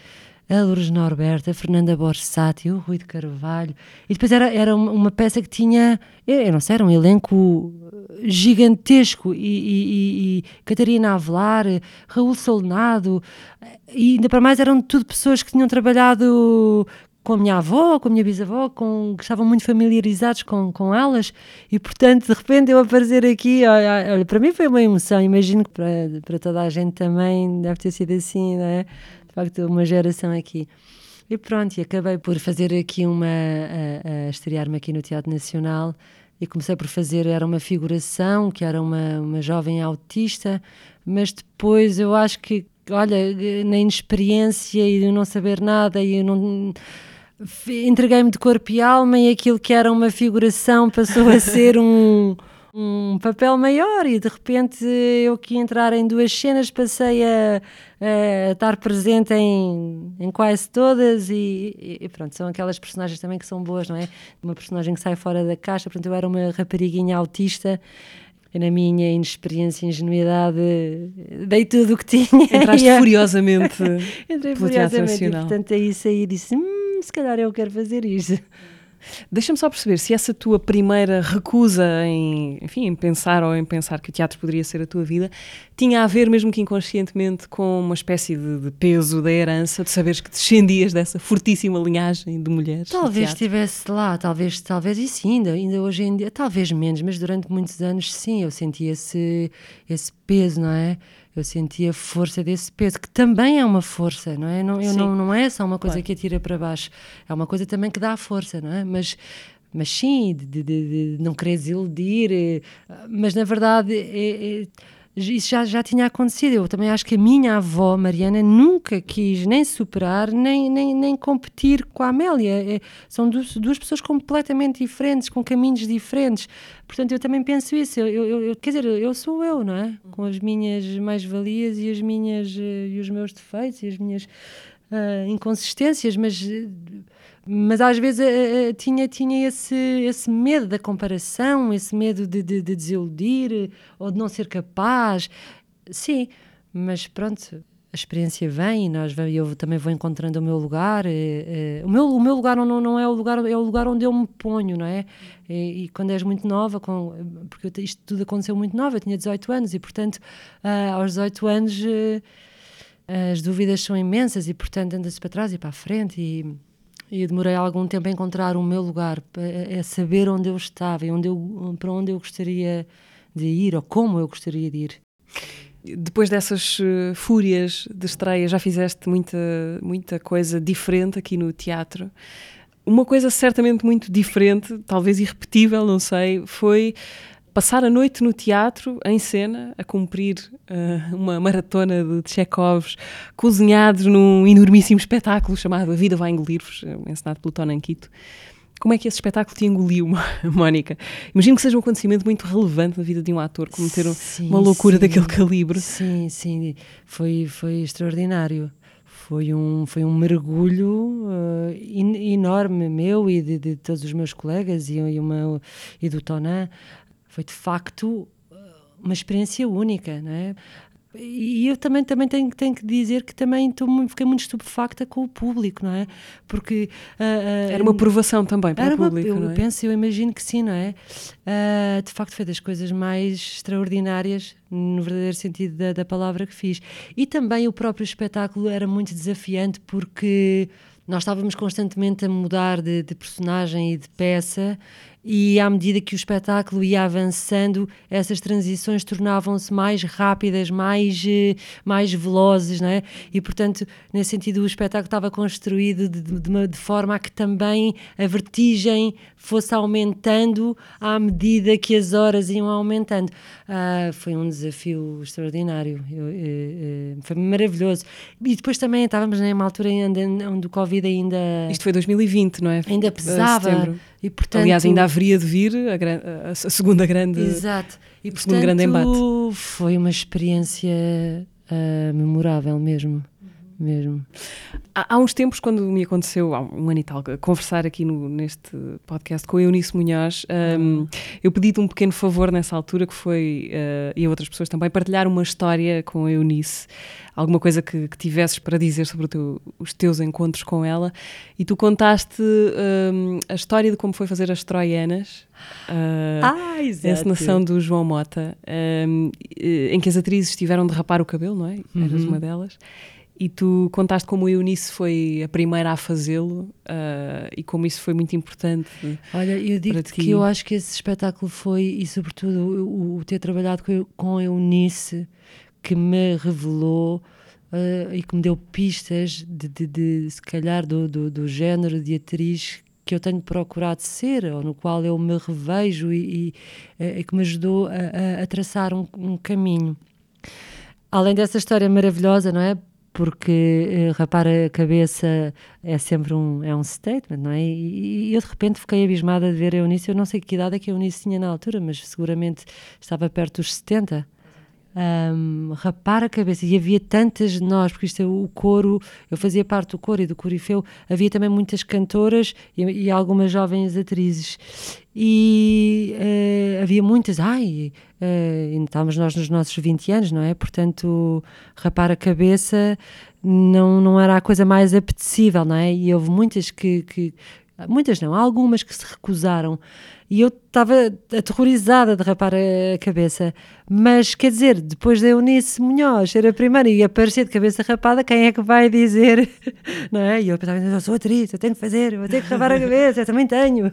a Lourdes Norberto, a Fernanda Borsati, o Rui de Carvalho. E depois era, era uma peça que tinha, eu não sei, era um elenco gigantesco. E, e, e Catarina Avelar, Raul Solnado, e ainda para mais eram tudo pessoas que tinham trabalhado com a minha avó, com a minha bisavó, com, que estavam muito familiarizados com, com elas e, portanto, de repente eu aparecer aqui, olha, olha, para mim foi uma emoção, imagino que para, para toda a gente também deve ter sido assim, não é? De facto, uma geração aqui. E pronto, e acabei por fazer aqui uma. a, a estrear-me aqui no Teatro Nacional e comecei por fazer, era uma figuração, que era uma, uma jovem autista, mas depois eu acho que, olha, na inexperiência e não saber nada e não entreguei-me de corpo e alma e aquilo que era uma figuração passou a ser [laughs] um, um papel maior e de repente eu que entrar em duas cenas passei a, a estar presente em, em quase todas e, e, pronto, são aquelas personagens também que são boas, não é? Uma personagem que sai fora da caixa, portanto eu era uma rapariguinha autista e na minha inexperiência e ingenuidade dei tudo o que tinha. Entraste [laughs] furiosamente [laughs] Entrei furiosamente e portanto aí saí e disse, hum, se calhar eu quero fazer isto. Deixa-me só perceber se essa tua primeira recusa em, enfim, em pensar ou em pensar que o teatro poderia ser a tua vida tinha a ver, mesmo que inconscientemente, com uma espécie de, de peso da herança, de saberes que descendias dessa fortíssima linhagem de mulheres. Talvez estivesse lá, talvez, talvez, e sim, ainda, ainda hoje em dia, talvez menos, mas durante muitos anos, sim, eu sentia esse, esse peso, não é? Eu senti a força desse peso, que também é uma força, não é? Não, eu não, não é só uma coisa claro. que atira para baixo, é uma coisa também que dá força, não é? Mas, mas sim, de, de, de não querer iludir, eh, mas na verdade é, é isso já, já tinha acontecido. Eu também acho que a minha avó, Mariana, nunca quis nem superar, nem, nem, nem competir com a Amélia. É, são duas, duas pessoas completamente diferentes, com caminhos diferentes. Portanto, eu também penso isso. Eu, eu, eu quer dizer, eu sou eu, não é? Com as minhas mais-valias e as minhas eh, e os meus defeitos e as minhas uh, inconsistências, mas mas às vezes uh, tinha, tinha esse, esse medo da comparação, esse medo de, de, de desiludir ou de não ser capaz. Sim, mas pronto, a experiência vem e nós, eu também vou encontrando o meu lugar. o, meu, o meu lugar não, não é o lugar, é o lugar onde eu me ponho, não é? E, e quando és muito nova, com, porque isto tudo aconteceu muito nova, eu tinha 18 anos e, portanto, uh, aos 18 anos as dúvidas são imensas e, portanto, anda-se para trás e para a frente e e demorei algum tempo a encontrar o meu lugar, a, saber onde eu estava e onde eu, para onde eu gostaria de ir ou como eu gostaria de ir. Depois dessas uh, fúrias de estreia, já fizeste muita, muita coisa diferente aqui no teatro. Uma coisa certamente muito diferente, talvez irrepetível, não sei, foi passar a noite no teatro, em cena, a cumprir uh, uma maratona de Tchekovs, cozinhados num enormíssimo espetáculo chamado A Vida Vai Engolir-vos, eh, encenado pelo Tony Anquito. Como é que esse espetáculo te engoliu, [laughs] Mónica? Imagino que seja um acontecimento muito relevante na vida de um ator, cometer sim, uma loucura sim, daquele calibre. Sim, sim, foi, foi extraordinário. Foi um, foi um mergulho uh, enorme meu e de, de, todos os meus colegas e, e, uma, e do Tonan foi de facto uh, uma experiência única, não é? E eu também, também tenho, tenho que dizer que também estou, fiquei muito estupefacta com o público, não é? Porque. Uh, uh, era uma provação também para o público. Uma, eu não é? penso, eu imagino que sim, não é? Uh, de facto, foi das coisas mais extraordinárias, no verdadeiro sentido da, da palavra, que fiz. E também o próprio espetáculo era muito desafiante porque nós estávamos constantemente a mudar de, de personagem e de peça e à medida que o espetáculo ia avançando, essas transições tornavam-se mais rápidas, mais, eh, mais velozes, não é? E, portanto, nesse sentido, o espetáculo estava construído de, de, uma, de forma a que também a vertigem fosse aumentando à medida que as horas iam aumentando. Ah, foi um desafio extraordinário, eu, eu, eh, eu, eh, foi maravilhoso. E depois também estávamos numa altura onde, onde o Covid ainda. Isto foi 2020, não é? Ainda pesava. Setembro. E, portanto, Aliás, ainda haveria de vir a, a segunda grande. Exato. E, portanto, grande embate. foi uma experiência uh, memorável mesmo mesmo. Há, há, uns tempos, quando me aconteceu, há um ano e tal, conversar aqui no, neste podcast com a Eunice Munhoz, um, eu pedi-te um pequeno favor nessa altura, que foi, uh, e a outras pessoas também, partilhar uma história com a Eunice, alguma coisa que, que tivesses para dizer sobre teu, os teus encontros com ela, e tu contaste um, a história de como foi fazer as Troianas. Uh, ah, exato. A encenação do João Mota, um, em que as atrizes tiveram de rapar o cabelo, não é? Eras uhum. uma delas e tu contaste como a Eunice foi a primeira a fazê-lo uh, e como isso foi muito importante. Olha, eu digo-te que eu acho que esse espetáculo foi, e sobretudo o, o ter trabalhado com, com a Eunice, que me revelou uh, e que me deu pistas de, de, de se calhar do, do, do, género de atriz que eu tenho procurado ser, ou no qual eu me revejo e, e, e que me ajudou a, a traçar um, um caminho. Além dessa história maravilhosa, não é? Porque uh, rapar a cabeça é sempre um, é um statement, não é? E, e eu de repente fiquei abismada de ver a Eunice. Eu não sei que idade é que a Eunice tinha na altura, mas seguramente estava perto dos 70 um, rapar a cabeça. E havia tantas de nós, porque isto é o coro, eu fazia parte do coro e do Corifeu, havia também muitas cantoras e, e algumas jovens atrizes. E uh, havia muitas, ai, uh, estávamos nós nos nossos 20 anos, não é? Portanto, rapar a cabeça não, não era a coisa mais apetecível, não é? E houve muitas que, que muitas não, algumas que se recusaram e eu estava aterrorizada de rapar a cabeça. Mas quer dizer, depois da Eunice Munhoz ser a primeira e aparecer de cabeça rapada, quem é que vai dizer? [laughs] Não é? E eu pensava, eu sou atriz, eu tenho que fazer, eu ter que rapar a cabeça, eu também tenho.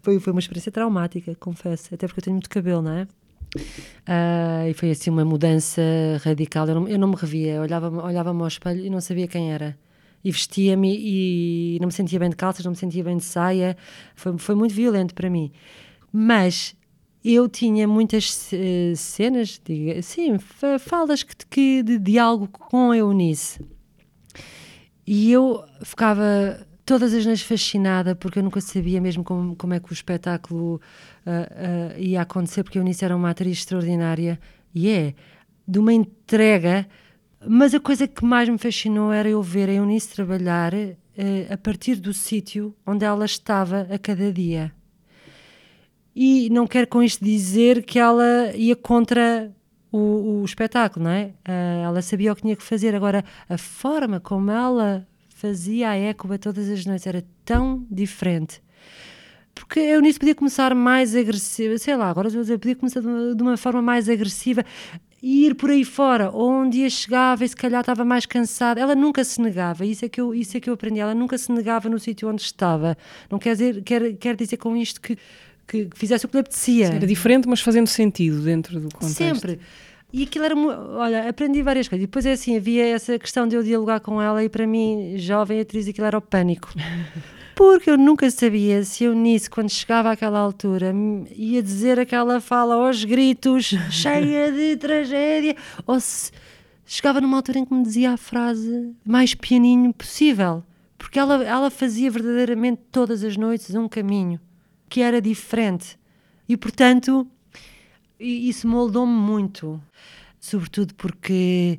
Foi, foi uma experiência traumática, confesso, até porque eu tenho muito cabelo, não é? Uh, e foi assim uma mudança radical. Eu não, eu não me revia, olhava-me olhava ao espelho e não sabia quem era e vestia-me e não me sentia bem de calças, não me sentia bem de saia. Foi, foi muito violento para mim. Mas eu tinha muitas uh, cenas, de, sim, falas que, que, de diálogo com a Eunice. E eu ficava todas as noites fascinada, porque eu nunca sabia mesmo como, como é que o espetáculo uh, uh, ia acontecer, porque a Eunice era uma atriz extraordinária e é de uma entrega mas a coisa que mais me fascinou era eu ver a Eunice trabalhar uh, a partir do sítio onde ela estava a cada dia. E não quero com isto dizer que ela ia contra o, o espetáculo, não é? Uh, ela sabia o que tinha que fazer. Agora, a forma como ela fazia a Écuba todas as noites era tão diferente porque a Eunice podia começar mais agressiva, sei lá, agora dizer, podia começar de uma, de uma, forma mais agressiva e ir por aí fora, ou um dia chegava e se calhar estava mais cansada, ela nunca se negava, isso é que eu, isso é que eu aprendi, ela nunca se negava no sítio onde estava. Não quer dizer, quer, quer dizer com isto que, que fizesse o que lhe apetecia. Era diferente, mas fazendo sentido dentro do contexto. Sempre. E aquilo era, olha, aprendi várias coisas. E depois é assim, havia essa questão de eu dialogar com ela e para mim, jovem atriz, aquilo era o pânico. [laughs] porque eu nunca sabia se eu nisso, quando chegava àquela altura, ia dizer aquela fala aos gritos, [laughs] cheia de tragédia, ou se chegava numa altura em que me dizia a frase mais pianinho possível, porque ela, ela fazia verdadeiramente todas as noites um caminho que era diferente. E portanto, isso moldou-me muito, sobretudo porque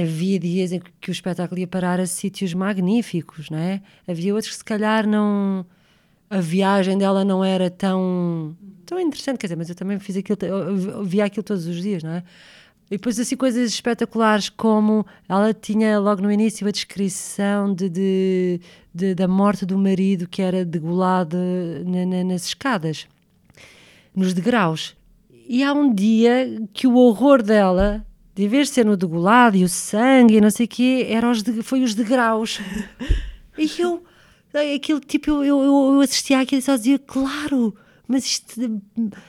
havia dias em que o espetáculo ia parar a sítios magníficos, não é? Havia outros que se calhar não a viagem dela não era tão tão interessante, quer dizer, mas eu também fiz aquilo, via aquilo todos os dias, não é? E depois assim coisas espetaculares como ela tinha logo no início a descrição de, de, de da morte do marido que era degolado na, na, nas escadas, nos degraus. E há um dia que o horror dela de ser no degolado e o sangue e não sei o quê, era os de, foi os degraus. e eu, aquele tipo, eu, eu, eu assistia àquilo e só dizia, claro, mas isto,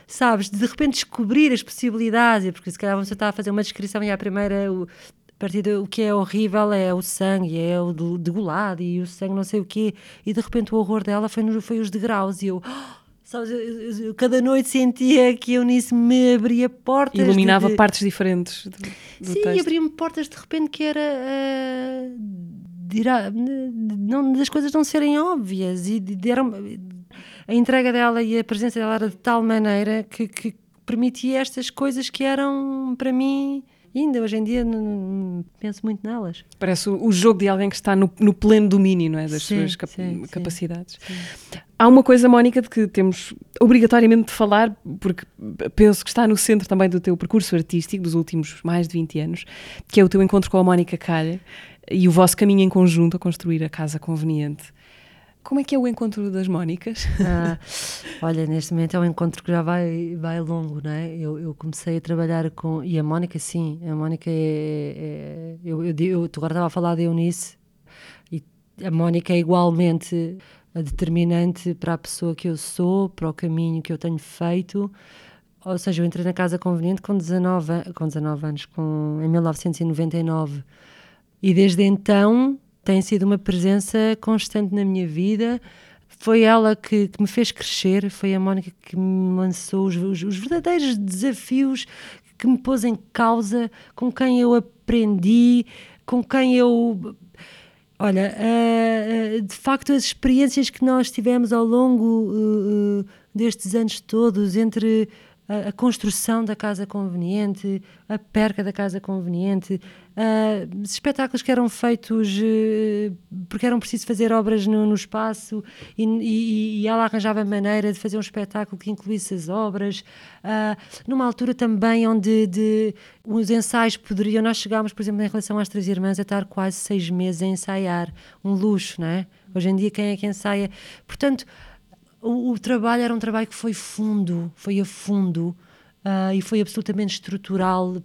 sabes, de repente descobrir as possibilidades, porque se calhar você está a fazer uma descrição e a primeira, o, a partir do que é horrível é o sangue, é o degolado e o sangue não sei o quê, e de repente o horror dela foi, foi os degraus e eu... Oh, Sabes, eu, eu, eu, cada noite sentia que eu nisso me abria portas. Iluminava de, de... partes diferentes do, do Sim, abria-me portas de repente que era. Uh, de, de, não, das coisas não serem óbvias e de, de, a entrega dela e a presença dela era de tal maneira que, que permitia estas coisas que eram para mim ainda hoje em dia não, penso muito nelas. Parece o, o, jogo de alguém que está no, no pleno domínio não é? das sim, suas cap sim, capacidades. Sim. Há uma coisa, Mónica, de que temos obrigatoriamente de falar, porque penso que está no centro também do teu percurso artístico dos últimos mais de 20 anos, que é o teu encontro com a Mónica Calha e o vosso caminho em conjunto a construir a Casa Conveniente. Como é que é o encontro das Mónicas? Ah, olha, neste momento é um encontro que já vai, vai longo, não é? Eu, eu comecei a trabalhar com. E a Mónica, sim, a Mónica é. é eu, eu, eu, tu agora estava a falar de Eunice, e a Mónica é igualmente determinante para a pessoa que eu sou, para o caminho que eu tenho feito. Ou seja, eu entrei na Casa Conveniente com 19, com 19 anos, com, em 1999 E desde então tem sido uma presença constante na minha vida. Foi ela que, que me fez crescer, foi a Mónica que me lançou os, os, os verdadeiros desafios, que me pôs em causa, com quem eu aprendi, com quem eu Olha, uh, de facto, as experiências que nós tivemos ao longo uh, destes anos todos, entre a, a, construção da casa conveniente, a perca da casa conveniente, uh, espetáculos que eram feitos uh, porque eram preciso fazer obras no, no espaço e, e, e, ela arranjava maneira de fazer um espetáculo que incluísse as obras, uh, numa altura também onde de, os ensaios poderiam, nós chegámos, por exemplo, em relação às Três Irmãs, a estar quase seis meses a ensaiar, um luxo, não é? Hoje em dia, quem é que ensaia? Portanto, o, o, trabalho era um trabalho que foi fundo, foi a fundo uh, e foi absolutamente estrutural.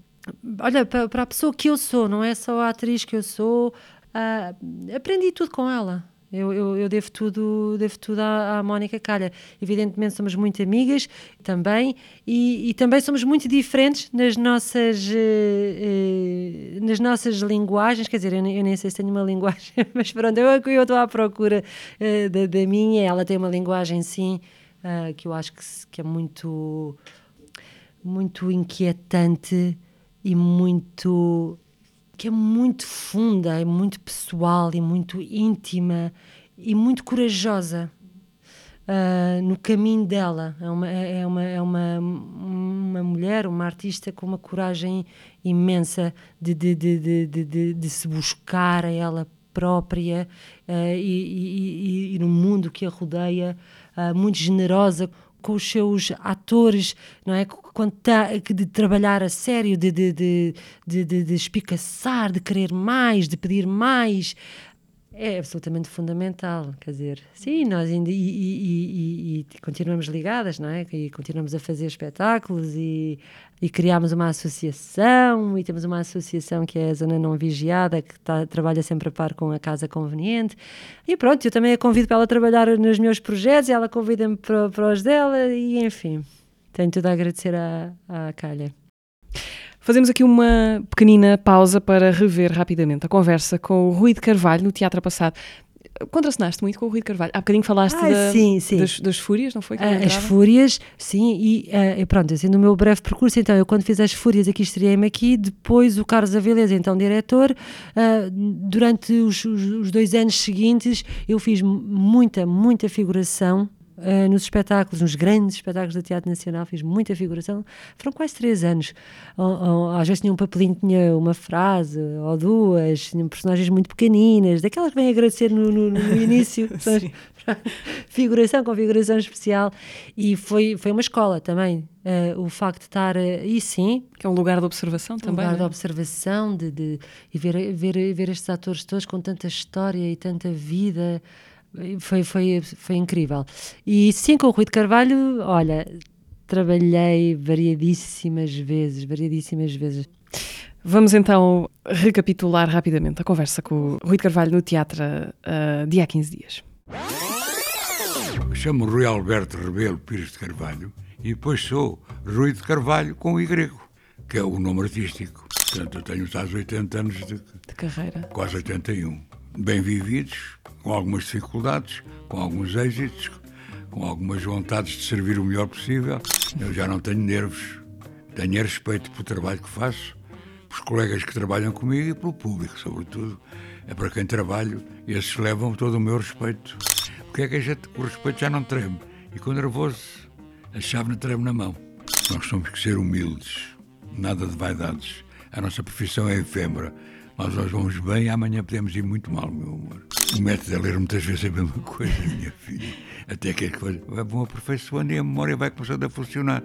Olha, para, para, a pessoa que eu sou, não é só a atriz que eu sou, uh, aprendi tudo com ela. Eu, eu, eu, devo tudo, devo tudo à, à Mónica Calha. Evidentemente somos muito amigas também e, e também somos muito diferentes nas nossas, eh, eh, nas nossas linguagens. Quer dizer, eu, eu, nem sei se tenho uma [laughs] linguagem, mas pronto, eu estou à procura eh, da, da, minha. Ela tem uma linguagem, sim, uh, que eu acho que, que é muito, muito inquietante e muito que é muito funda, é muito pessoal e muito íntima e muito corajosa uh, no caminho dela. É uma, é, é uma, é uma, uma mulher, uma artista com uma coragem imensa de, de, de, de, de, de se buscar a ela própria uh, e, e, e, e, no mundo que a rodeia, uh, muito generosa com os seus atores, não é? Quando tá, de trabalhar a sério, de, de, de, de, de, de espicaçar, de querer mais, de pedir mais, é absolutamente fundamental, quer dizer, sim, nós ainda e, e, e, e, continuamos ligadas, não é? E continuamos a fazer espetáculos e, e criámos uma associação e temos uma associação que é a Zona Não Vigiada, que tá, trabalha sempre a par com a Casa Conveniente. E pronto, eu também a convido para ela trabalhar nos meus projetos e ela convida-me para, para os dela e enfim, tenho tudo a agradecer à, à Calha. Fazemos aqui uma pequenina pausa para rever rapidamente a conversa com o Rui de Carvalho no teatro passado. Contracenaste muito com o Rui de Carvalho. Há bocadinho falaste ah, da, sim, sim. Das, das, Fúrias, não foi? Uh, as Fúrias, sim, e uh, pronto, assim, no meu breve percurso, então, eu quando fiz as Fúrias aqui, estreiei-me aqui, depois o Carlos Avilés, então diretor, uh, durante os, os, os dois anos seguintes eu fiz muita, muita figuração, Uh, nos espetáculos, nos grandes espetáculos do Teatro Nacional, fiz muita figuração. Foram quase três anos. Ou, ou, às vezes tinha um papelinho, tinha uma frase ou duas, tinha personagens muito pequeninas, daquelas que vêm agradecer no, no, no [laughs] início. [laughs] figuração, configuração especial. E foi, foi uma escola também. Uh, o facto de estar. Uh, e sim. Que é um lugar de observação também. Um lugar né? de observação de, de, e ver, ver, ver estes atores todos com tanta história e tanta vida foi, foi, foi incrível. E sim, com o Rui de Carvalho, olha, trabalhei variadíssimas vezes, variadíssimas vezes. Vamos então recapitular rapidamente a conversa com o Rui de Carvalho no teatro uh, de há 15 dias. Chamo Rui Alberto Rebelo Pires de Carvalho e depois sou Rui de Carvalho com o grego, que é o nome artístico. Portanto, eu tenho quase 80 anos de, de carreira. Quase 81. Bem vividos, com algumas dificuldades, com alguns êxitos, com algumas vontades de servir o melhor possível. Eu já não tenho nervos, tenho respeito pelo trabalho que faço, pelos colegas que trabalham comigo e pelo público, sobretudo. É para quem trabalho, esses levam todo o meu respeito. Porque é que a gente, o respeito já não treme. E com nervoso, a chave não treme na mão. Nós temos que ser humildes, nada de vaidades. A nossa profissão é efêmera. Nós hoje vamos bem amanhã podemos ir muito mal, meu amor. O método é ler muitas vezes a mesma coisa, [laughs] minha filha. Até que as coisas vão aperfeiçoando e a memória vai começando a funcionar.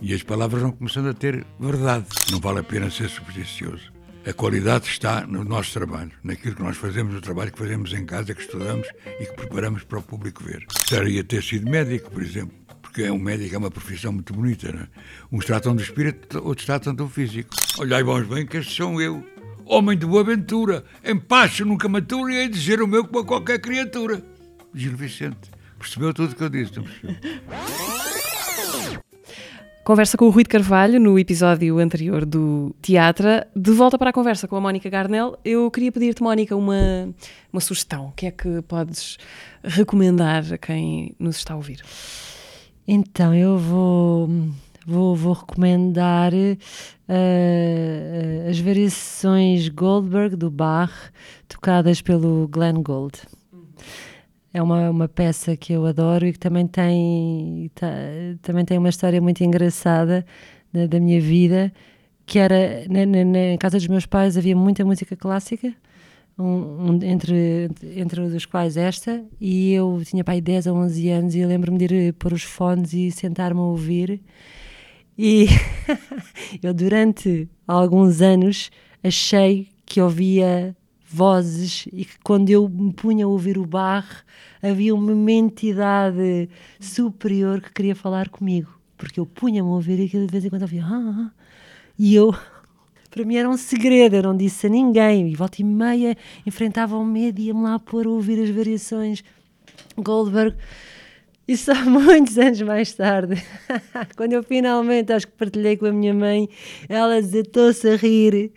E as palavras vão começando a ter verdade. Não vale a pena ser supersticioso. A qualidade está no nosso trabalho, naquilo que nós fazemos, no trabalho que fazemos em casa, que estudamos e que preparamos para o público ver. Gostaria de ter sido médico, por exemplo, porque é um médico é uma profissão muito bonita. Não é? Uns tratam do espírito, outros tratam do físico. Olhai, vamos bem, que estes sou eu homem de boa aventura, em paz nunca matura e hei de dizer o meu como a qualquer criatura. Gil Vicente, percebeu tudo o que eu disse, não percebeu? Conversa com o Rui de Carvalho no episódio anterior do Teatro. De volta para a conversa com a Mónica Garnel, eu queria pedir-te, Mónica, uma, uma sugestão. O que é que podes recomendar a quem nos está a ouvir? Então, eu vou, vou, vou recomendar uh, as variações Goldberg do Bach, tocadas pelo Glenn Gould. É uma, uma peça que eu adoro e que também tem, tá, também tem uma história muito engraçada da, da minha vida, que era, na, na, na, casa dos meus pais havia muita música clássica, um, um, entre, entre os quais esta, e eu tinha pai 10 ou 11 anos e lembro-me de ir pôr os fones e sentar-me a ouvir. E [laughs] eu, durante alguns anos, achei que ouvia vozes e que quando eu me punha a ouvir o bar havia uma entidade superior que queria falar comigo porque eu punha-me a ouvir aquilo de vez em quando ouvia ah, ah, e eu [laughs] para mim era um segredo, eu não disse a ninguém e volta e meia enfrentava o medo e ia-me lá pôr a ouvir as variações. Goldberg e só [laughs] muitos anos mais tarde, [laughs] quando eu finalmente acho que partilhei com a minha mãe, ela desatou-se a rir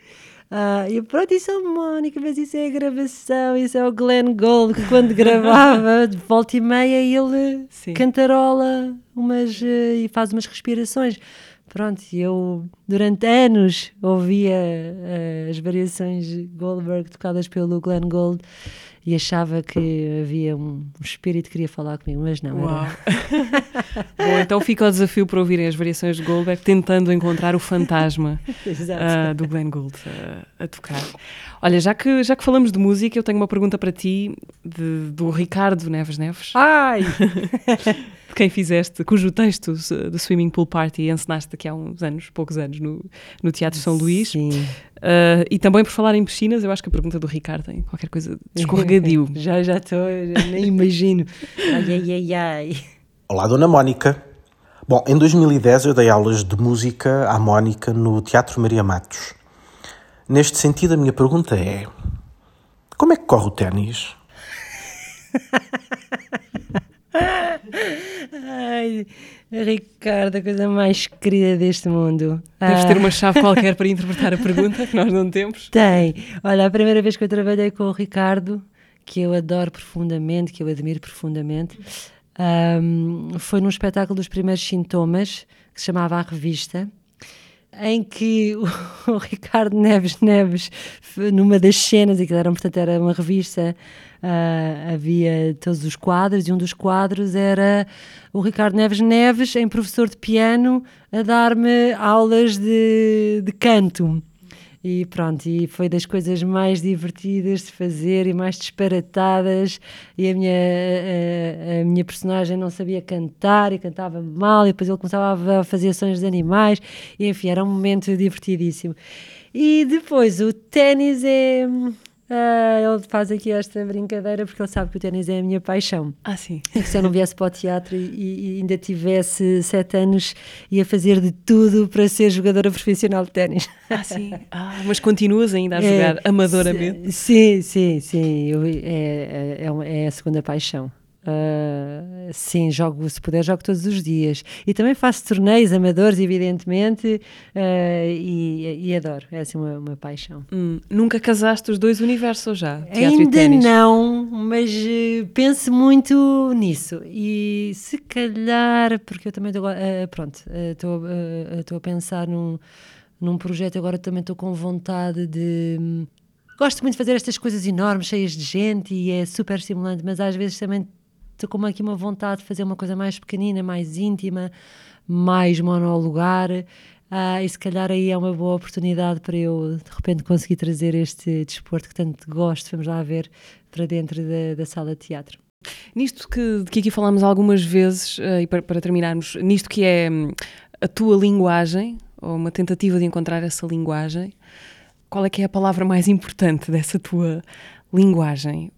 Uh, e pronto, isso é o Mónica, mas isso é a gravação, isso é o Glenn Gold, que quando gravava, [laughs] de volta e meia, ele Sim. cantarola umas, uh, e faz umas respirações. Pronto, eu durante anos ouvia uh, as variações Goldberg tocadas pelo Glenn Gold e achava que havia um, espírito que queria falar comigo, mas não. Uau. Era... [laughs] Bom, então fica o desafio para ouvirem as variações de Goldberg, tentando encontrar o fantasma [laughs] uh, do Glenn Gould uh, a tocar. Olha, já que, já que falamos de música, eu tenho uma pergunta para ti de, do Ricardo Neves Neves. Ai! [laughs] de quem fizeste, cujo texto do Swimming Pool Party encenaste aqui há uns anos, poucos anos, no, no Teatro São Luís. Sim. Uh, e também por falar em piscinas, eu acho que a pergunta do Ricardo tem qualquer coisa escorregadio. [laughs] já, já estou, nem imagino. Ai, ai, ai, ai. Olá, Dona Mónica. Bom, em 2010 eu dei aulas de música à Mónica no Teatro Maria Matos. Neste sentido, a minha pergunta é: como é que corre o ténis? [laughs] Ai, Ricardo, a coisa mais querida deste mundo. Deves ah. ter uma chave qualquer para interpretar a pergunta que nós não temos. Tem. Olha, a primeira vez que eu trabalhei com o Ricardo, que eu adoro profundamente, que eu admiro profundamente, um, foi num espetáculo dos primeiros sintomas, que se chamava A Revista, em que [laughs] o, Ricardo Neves Neves, numa das cenas, e que era, portanto, era uma revista Uh, havia todos os quadros e um dos quadros era o Ricardo Neves Neves, em professor de piano, a dar-me aulas de, de canto. E pronto, e foi das coisas mais divertidas de fazer e mais disparatadas. E a minha, a, a minha personagem não sabia cantar e cantava mal, e depois ele começava a fazer sons de animais. E enfim, era um momento divertidíssimo. E depois o ténis é Uh, ele faz aqui esta brincadeira porque ele sabe que o ténis é a minha paixão. Ah, sim. E que se eu não viesse para o teatro e, e, ainda tivesse sete anos, ia fazer de tudo para ser jogadora profissional de ténis. Ah, sim. Ah, mas continuas ainda a jogar é, amadoramente? Sim, sim, sim. Eu, é, é, é, é a segunda paixão. Uh, sim, jogo, se puder, jogo todos os dias. E também faço torneios amadores, evidentemente, uh, e, e, adoro. É assim uma, uma paixão. Hum, nunca casaste os dois universos já? Ainda não, mas uh, penso muito nisso. E se calhar, porque eu também estou. pronto, estou a pensar num, num projeto, agora também estou com vontade de gosto muito de fazer estas coisas enormes, cheias de gente e é super estimulante, mas às vezes também estou com aqui uma vontade de fazer uma coisa mais pequenina, mais íntima, mais monologar. Ah, e se calhar aí é uma boa oportunidade para eu de repente conseguir trazer este desporto que tanto gosto, vamos lá ver, para dentro da, da sala de teatro. Nisto que, que aqui falámos algumas vezes, uh, e para, para, terminarmos, nisto que é hum, a tua linguagem, ou uma tentativa de encontrar essa linguagem, qual é que é a palavra mais importante dessa tua linguagem?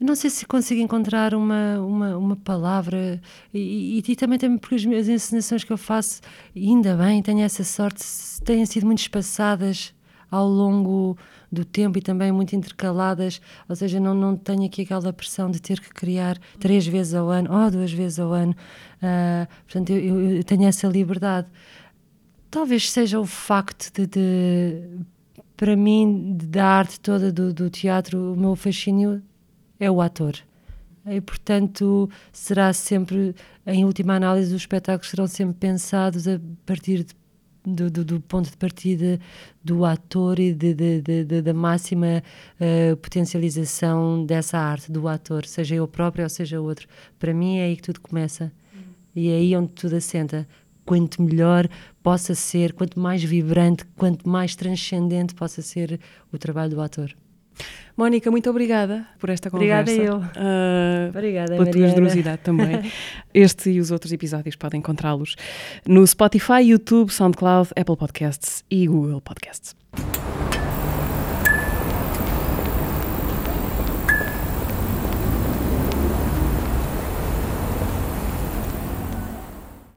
Não sei se consigo encontrar uma, uma, uma palavra e, e, e, também, também porque as minhas encenações que eu faço, ainda bem, tenho essa sorte, têm sido muito espaçadas ao longo do tempo e também muito intercaladas, ou seja, não, não tenho aqui aquela pressão de ter que criar três vezes ao ano ou duas vezes ao ano. Uh, portanto, eu, eu, tenho essa liberdade. Talvez seja o facto de, de para mim, da arte toda do, do teatro, o meu fascínio é o ator. E, portanto, será sempre, em última análise, os espetáculos serão sempre pensados a partir de, do, do, do, ponto de partida do ator e de, de, da máxima uh, potencialização dessa arte, do ator, seja eu próprio ou seja outro. Para mim é aí que tudo começa. E é aí onde tudo assenta quanto melhor possa ser, quanto mais vibrante, quanto mais transcendente possa ser o trabalho do ator. Mónica, muito obrigada por esta conversa. Obrigada eu. Uh, obrigada, Pela tua generosidade também. [laughs] Este e os outros episódios podem encontrá-los no Spotify, YouTube, SoundCloud, Apple Podcasts e Google Podcasts.